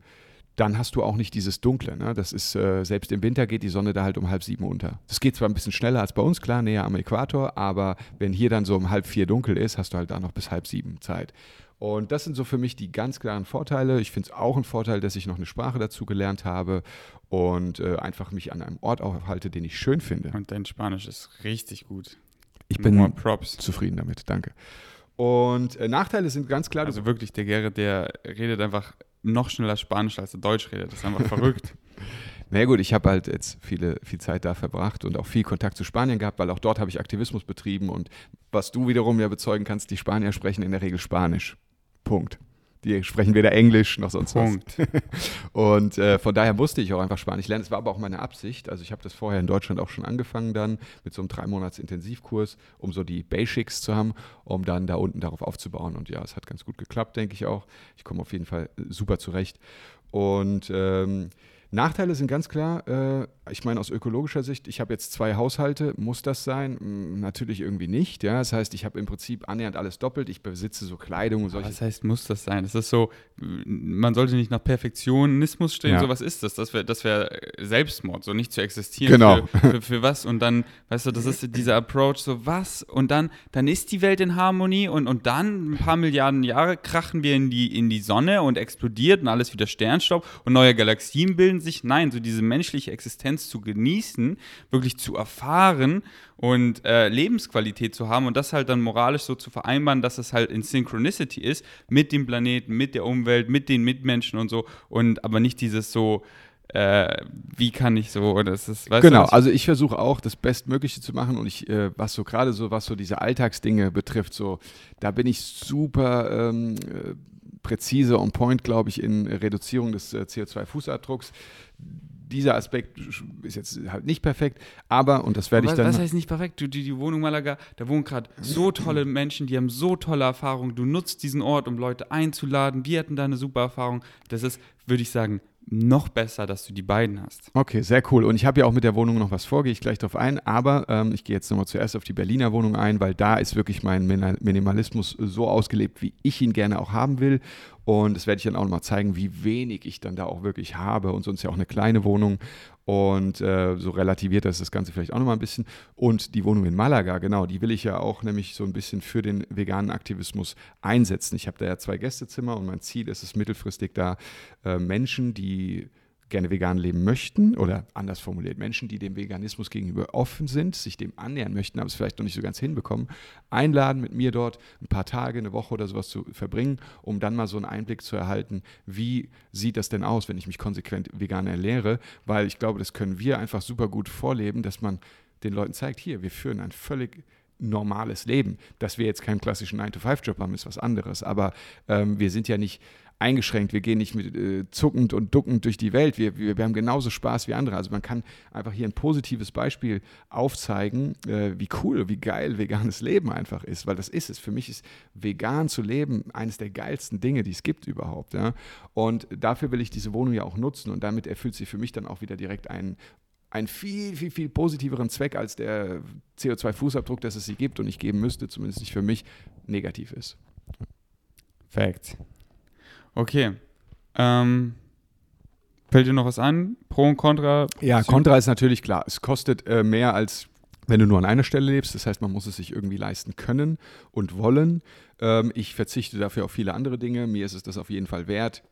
S2: dann hast du auch nicht dieses Dunkle. Ne? Das ist, äh, selbst im Winter geht die Sonne da halt um halb sieben unter. Das geht zwar ein bisschen schneller als bei uns, klar, näher am Äquator, aber wenn hier dann so um halb vier dunkel ist, hast du halt da noch bis halb sieben Zeit. Und das sind so für mich die ganz klaren Vorteile. Ich finde es auch ein Vorteil, dass ich noch eine Sprache dazu gelernt habe und äh, einfach mich an einem Ort aufhalte, den ich schön finde.
S1: Und dein Spanisch ist richtig gut.
S2: Ich bin Props. zufrieden damit, danke. Und äh, Nachteile sind ganz klar.
S1: Also wirklich, der Gerrit, der redet einfach noch schneller Spanisch, als er Deutsch redet. Das ist einfach verrückt.
S2: Na naja, gut, ich habe halt jetzt viele, viel Zeit da verbracht und auch viel Kontakt zu Spanien gehabt, weil auch dort habe ich Aktivismus betrieben und was du wiederum ja bezeugen kannst, die Spanier sprechen in der Regel Spanisch. Punkt. Die sprechen weder Englisch noch sonst Punkt. was. Und äh, von daher musste ich auch einfach Spanisch lernen. Es war aber auch meine Absicht. Also ich habe das vorher in Deutschland auch schon angefangen dann mit so einem drei Monats Intensivkurs, um so die Basics zu haben, um dann da unten darauf aufzubauen. Und ja, es hat ganz gut geklappt, denke ich auch. Ich komme auf jeden Fall super zurecht. Und ähm, Nachteile sind ganz klar, äh, ich meine aus ökologischer Sicht, ich habe jetzt zwei Haushalte, muss das sein? Natürlich irgendwie nicht. Ja? Das heißt, ich habe im Prinzip annähernd alles doppelt, ich besitze so Kleidung und solche.
S1: Was heißt, muss das sein? Das ist so, man sollte nicht nach Perfektionismus stehen, ja. so was ist das? Das wäre das wär Selbstmord, so nicht zu existieren.
S2: Genau.
S1: Für, für, für, was? Und dann, weißt du, das ist dieser Approach, so was? Und dann, dann ist die Welt in Harmonie und, und dann, ein paar Milliarden Jahre, krachen wir in die, in die Sonne und explodiert und alles wieder Sternstaub und neue Galaxien bilden sich, nein, so diese menschliche Existenz zu genießen, wirklich zu erfahren und äh, Lebensqualität zu haben und das halt dann moralisch so zu vereinbaren, dass es halt in Synchronicity ist mit dem Planeten, mit der Umwelt, mit den Mitmenschen und so und aber nicht dieses so, äh, wie kann ich so, das ist,
S2: genau, du, also ich versuche auch das Bestmögliche zu machen und ich, äh, was so gerade so, was so diese Alltagsdinge betrifft, so, da bin ich super ähm, äh, präzise on point, glaube ich, in Reduzierung des äh, CO2-Fußabdrucks. Dieser Aspekt ist jetzt halt nicht perfekt, aber, und das werde ich dann.
S1: Was heißt nicht perfekt? Du, die, die Wohnung Malaga, da wohnen gerade so tolle Menschen, die haben so tolle Erfahrungen. Du nutzt diesen Ort, um Leute einzuladen. Wir hatten da eine super Erfahrung. Das ist, würde ich sagen, noch besser, dass du die beiden hast.
S2: Okay, sehr cool. Und ich habe ja auch mit der Wohnung noch was vor, gehe ich gleich drauf ein. Aber ähm, ich gehe jetzt nochmal zuerst auf die Berliner Wohnung ein, weil da ist wirklich mein Minimalismus so ausgelebt, wie ich ihn gerne auch haben will. Und das werde ich dann auch nochmal zeigen, wie wenig ich dann da auch wirklich habe. Und sonst ja auch eine kleine Wohnung. Und äh, so relativiert das das Ganze vielleicht auch nochmal ein bisschen. Und die Wohnung in Malaga, genau, die will ich ja auch nämlich so ein bisschen für den veganen Aktivismus einsetzen. Ich habe da ja zwei Gästezimmer und mein Ziel ist es mittelfristig da äh, Menschen, die gerne vegan leben möchten oder anders formuliert, Menschen, die dem Veganismus gegenüber offen sind, sich dem annähern möchten, aber es vielleicht noch nicht so ganz hinbekommen, einladen, mit mir dort ein paar Tage, eine Woche oder sowas zu verbringen, um dann mal so einen Einblick zu erhalten, wie sieht das denn aus, wenn ich mich konsequent vegan ernähre, weil ich glaube, das können wir einfach super gut vorleben, dass man den Leuten zeigt, hier, wir führen ein völlig normales Leben. Dass wir jetzt keinen klassischen 9-to-5-Job haben, ist was anderes. Aber ähm, wir sind ja nicht eingeschränkt. Wir gehen nicht mit äh, zuckend und duckend durch die Welt. Wir, wir, wir, haben genauso Spaß wie andere. Also man kann einfach hier ein positives Beispiel aufzeigen, äh, wie cool, wie geil veganes Leben einfach ist, weil das ist es. Für mich ist vegan zu leben eines der geilsten Dinge, die es gibt überhaupt. Ja? Und dafür will ich diese Wohnung ja auch nutzen und damit erfüllt sie für mich dann auch wieder direkt einen einen viel, viel, viel positiveren Zweck als der CO2-Fußabdruck, dass es sie gibt und ich geben müsste, zumindest nicht für mich, negativ ist.
S1: Fact. Okay. Ähm, fällt dir noch was an? Pro und Contra?
S2: Ja, Contra ist natürlich klar. Es kostet äh, mehr als wenn du nur an einer Stelle lebst. Das heißt, man muss es sich irgendwie leisten können und wollen. Ähm, ich verzichte dafür auf viele andere Dinge. Mir ist es das auf jeden Fall wert.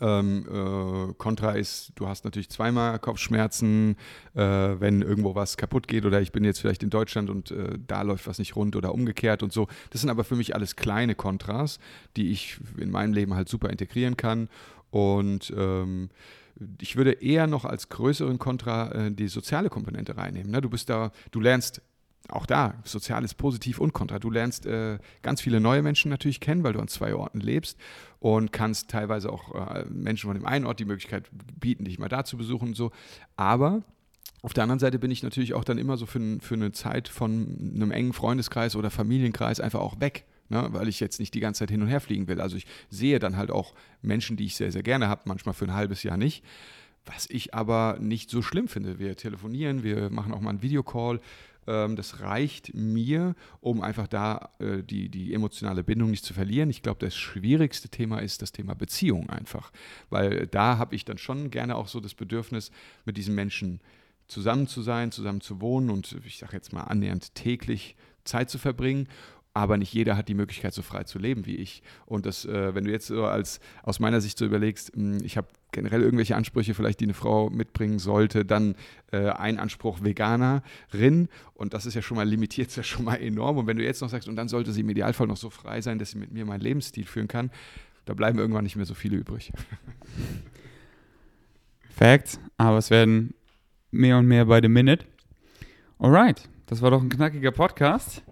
S2: Ähm, äh, Contra ist, du hast natürlich zweimal Kopfschmerzen, äh, wenn irgendwo was kaputt geht oder ich bin jetzt vielleicht in Deutschland und äh, da läuft was nicht rund oder umgekehrt und so. Das sind aber für mich alles kleine Kontras, die ich in meinem Leben halt super integrieren kann und ähm, ich würde eher noch als größeren Kontra äh, die soziale Komponente reinnehmen. Ne? Du bist da, du lernst auch da, soziales Positiv und Kontra. Du lernst äh, ganz viele neue Menschen natürlich kennen, weil du an zwei Orten lebst und kannst teilweise auch äh, Menschen von dem einen Ort die Möglichkeit bieten, dich mal da zu besuchen und so. Aber auf der anderen Seite bin ich natürlich auch dann immer so für, für eine Zeit von einem engen Freundeskreis oder Familienkreis einfach auch weg. Ne, weil ich jetzt nicht die ganze Zeit hin und her fliegen will. Also ich sehe dann halt auch Menschen, die ich sehr, sehr gerne habe, manchmal für ein halbes Jahr nicht. Was ich aber nicht so schlimm finde. Wir telefonieren, wir machen auch mal einen Videocall ähm, das reicht mir, um einfach da äh, die, die emotionale Bindung nicht zu verlieren. Ich glaube, das schwierigste Thema ist das Thema Beziehung einfach, weil da habe ich dann schon gerne auch so das Bedürfnis, mit diesen Menschen zusammen zu sein, zusammen zu wohnen und ich sage jetzt mal annähernd täglich Zeit zu verbringen aber nicht jeder hat die Möglichkeit, so frei zu leben wie ich. Und das, äh, wenn du jetzt so als aus meiner Sicht so überlegst, mh, hm, ich habe generell irgendwelche Ansprüche, vielleicht die eine Frau mitbringen sollte, dann äh, ein Anspruch Veganerin und das ist ja schon mal limitiert, ist ja schon mal enorm. Und wenn du jetzt noch sagst, und dann sollte sie im Idealfall noch so frei sein, dass sie mit mir meinen Lebensstil führen kann, da bleiben irgendwann nicht mehr so viele übrig.
S1: Facts, aber es werden mehr und mehr bei The Minute. Alright, das war doch ein knackiger Podcast.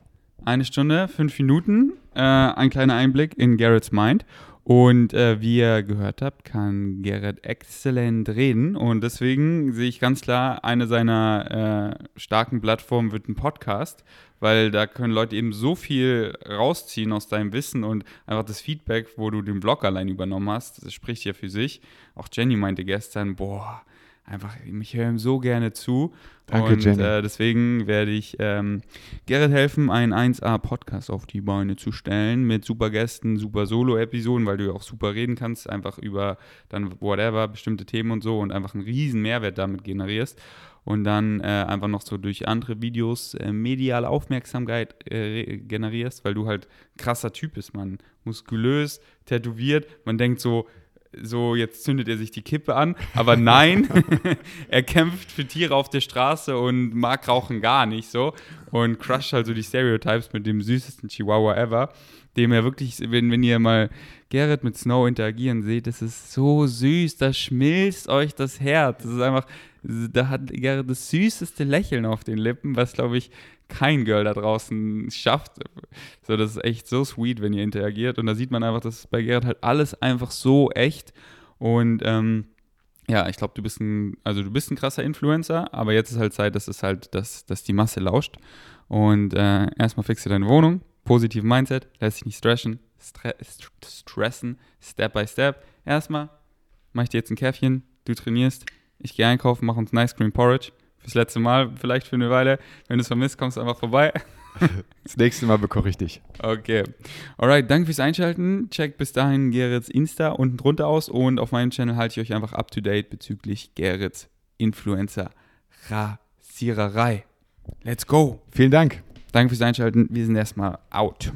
S1: Eine Stunde, fünf Minuten, äh, ein kleiner Einblick in Garrett's Mind. Und äh, wie ihr gehört habt, kann Garrett exzellent reden. Und deswegen sehe ich ganz klar, eine seiner äh, starken Plattformen wird ein Podcast, weil da können Leute eben so viel rausziehen aus deinem Wissen und einfach das Feedback, wo du den Blog allein übernommen hast, das spricht ja für sich. Auch Jenny meinte gestern, boah, einfach, ich höre ihm so gerne zu. Danke, und äh, deswegen werde ich ähm, Gerrit helfen, einen 1A-Podcast auf die Beine zu stellen mit super Gästen, super Solo-Episoden, weil du ja auch super reden kannst, einfach über dann whatever, bestimmte Themen und so und einfach einen riesen Mehrwert damit generierst. Und dann äh, einfach noch so durch andere Videos äh, mediale Aufmerksamkeit äh, generierst, weil du halt krasser Typ bist, man. Muskulös, tätowiert, man denkt so, so jetzt zündet er sich die Kippe an. Aber nein, er kämpft für Tiere auf der Straße und mag Rauchen gar nicht so und crusht halt so die Stereotypes mit dem süßesten Chihuahua ever, dem er wirklich, wenn, wenn ihr mal Gerrit mit Snow interagieren seht, das ist so süß, da schmilzt euch das Herz. Das ist einfach, da hat Gerrit das süßeste Lächeln auf den Lippen, was glaube ich kein Girl da draußen schafft. So, das ist echt so sweet, wenn ihr interagiert. Und da sieht man einfach, dass bei Gerrit halt alles einfach so echt. Und ähm, ja, ich glaube, du bist ein, also du bist ein krasser Influencer, aber jetzt ist halt Zeit, dass es halt, dass, dass die Masse lauscht. Und äh, erstmal fixe deine Wohnung, positiv Mindset, lässt dich nicht stressen, stre stressen, Step by Step. Erstmal mach ich dir jetzt ein Käffchen, du trainierst, ich gehe einkaufen, mache uns Nice Cream Porridge fürs letzte Mal, vielleicht für eine Weile. Wenn du es vermisst, kommst du einfach vorbei.
S2: Das nächste Mal bekoche ich dich.
S1: Okay. Alright, danke fürs Einschalten. Checkt bis dahin Gerrits Insta unten drunter aus und auf meinem Channel halte ich euch einfach up to date bezüglich Gerrits Influencer Rasiererei. Let's go.
S2: Vielen Dank.
S1: Danke fürs Einschalten. Wir sind erstmal out.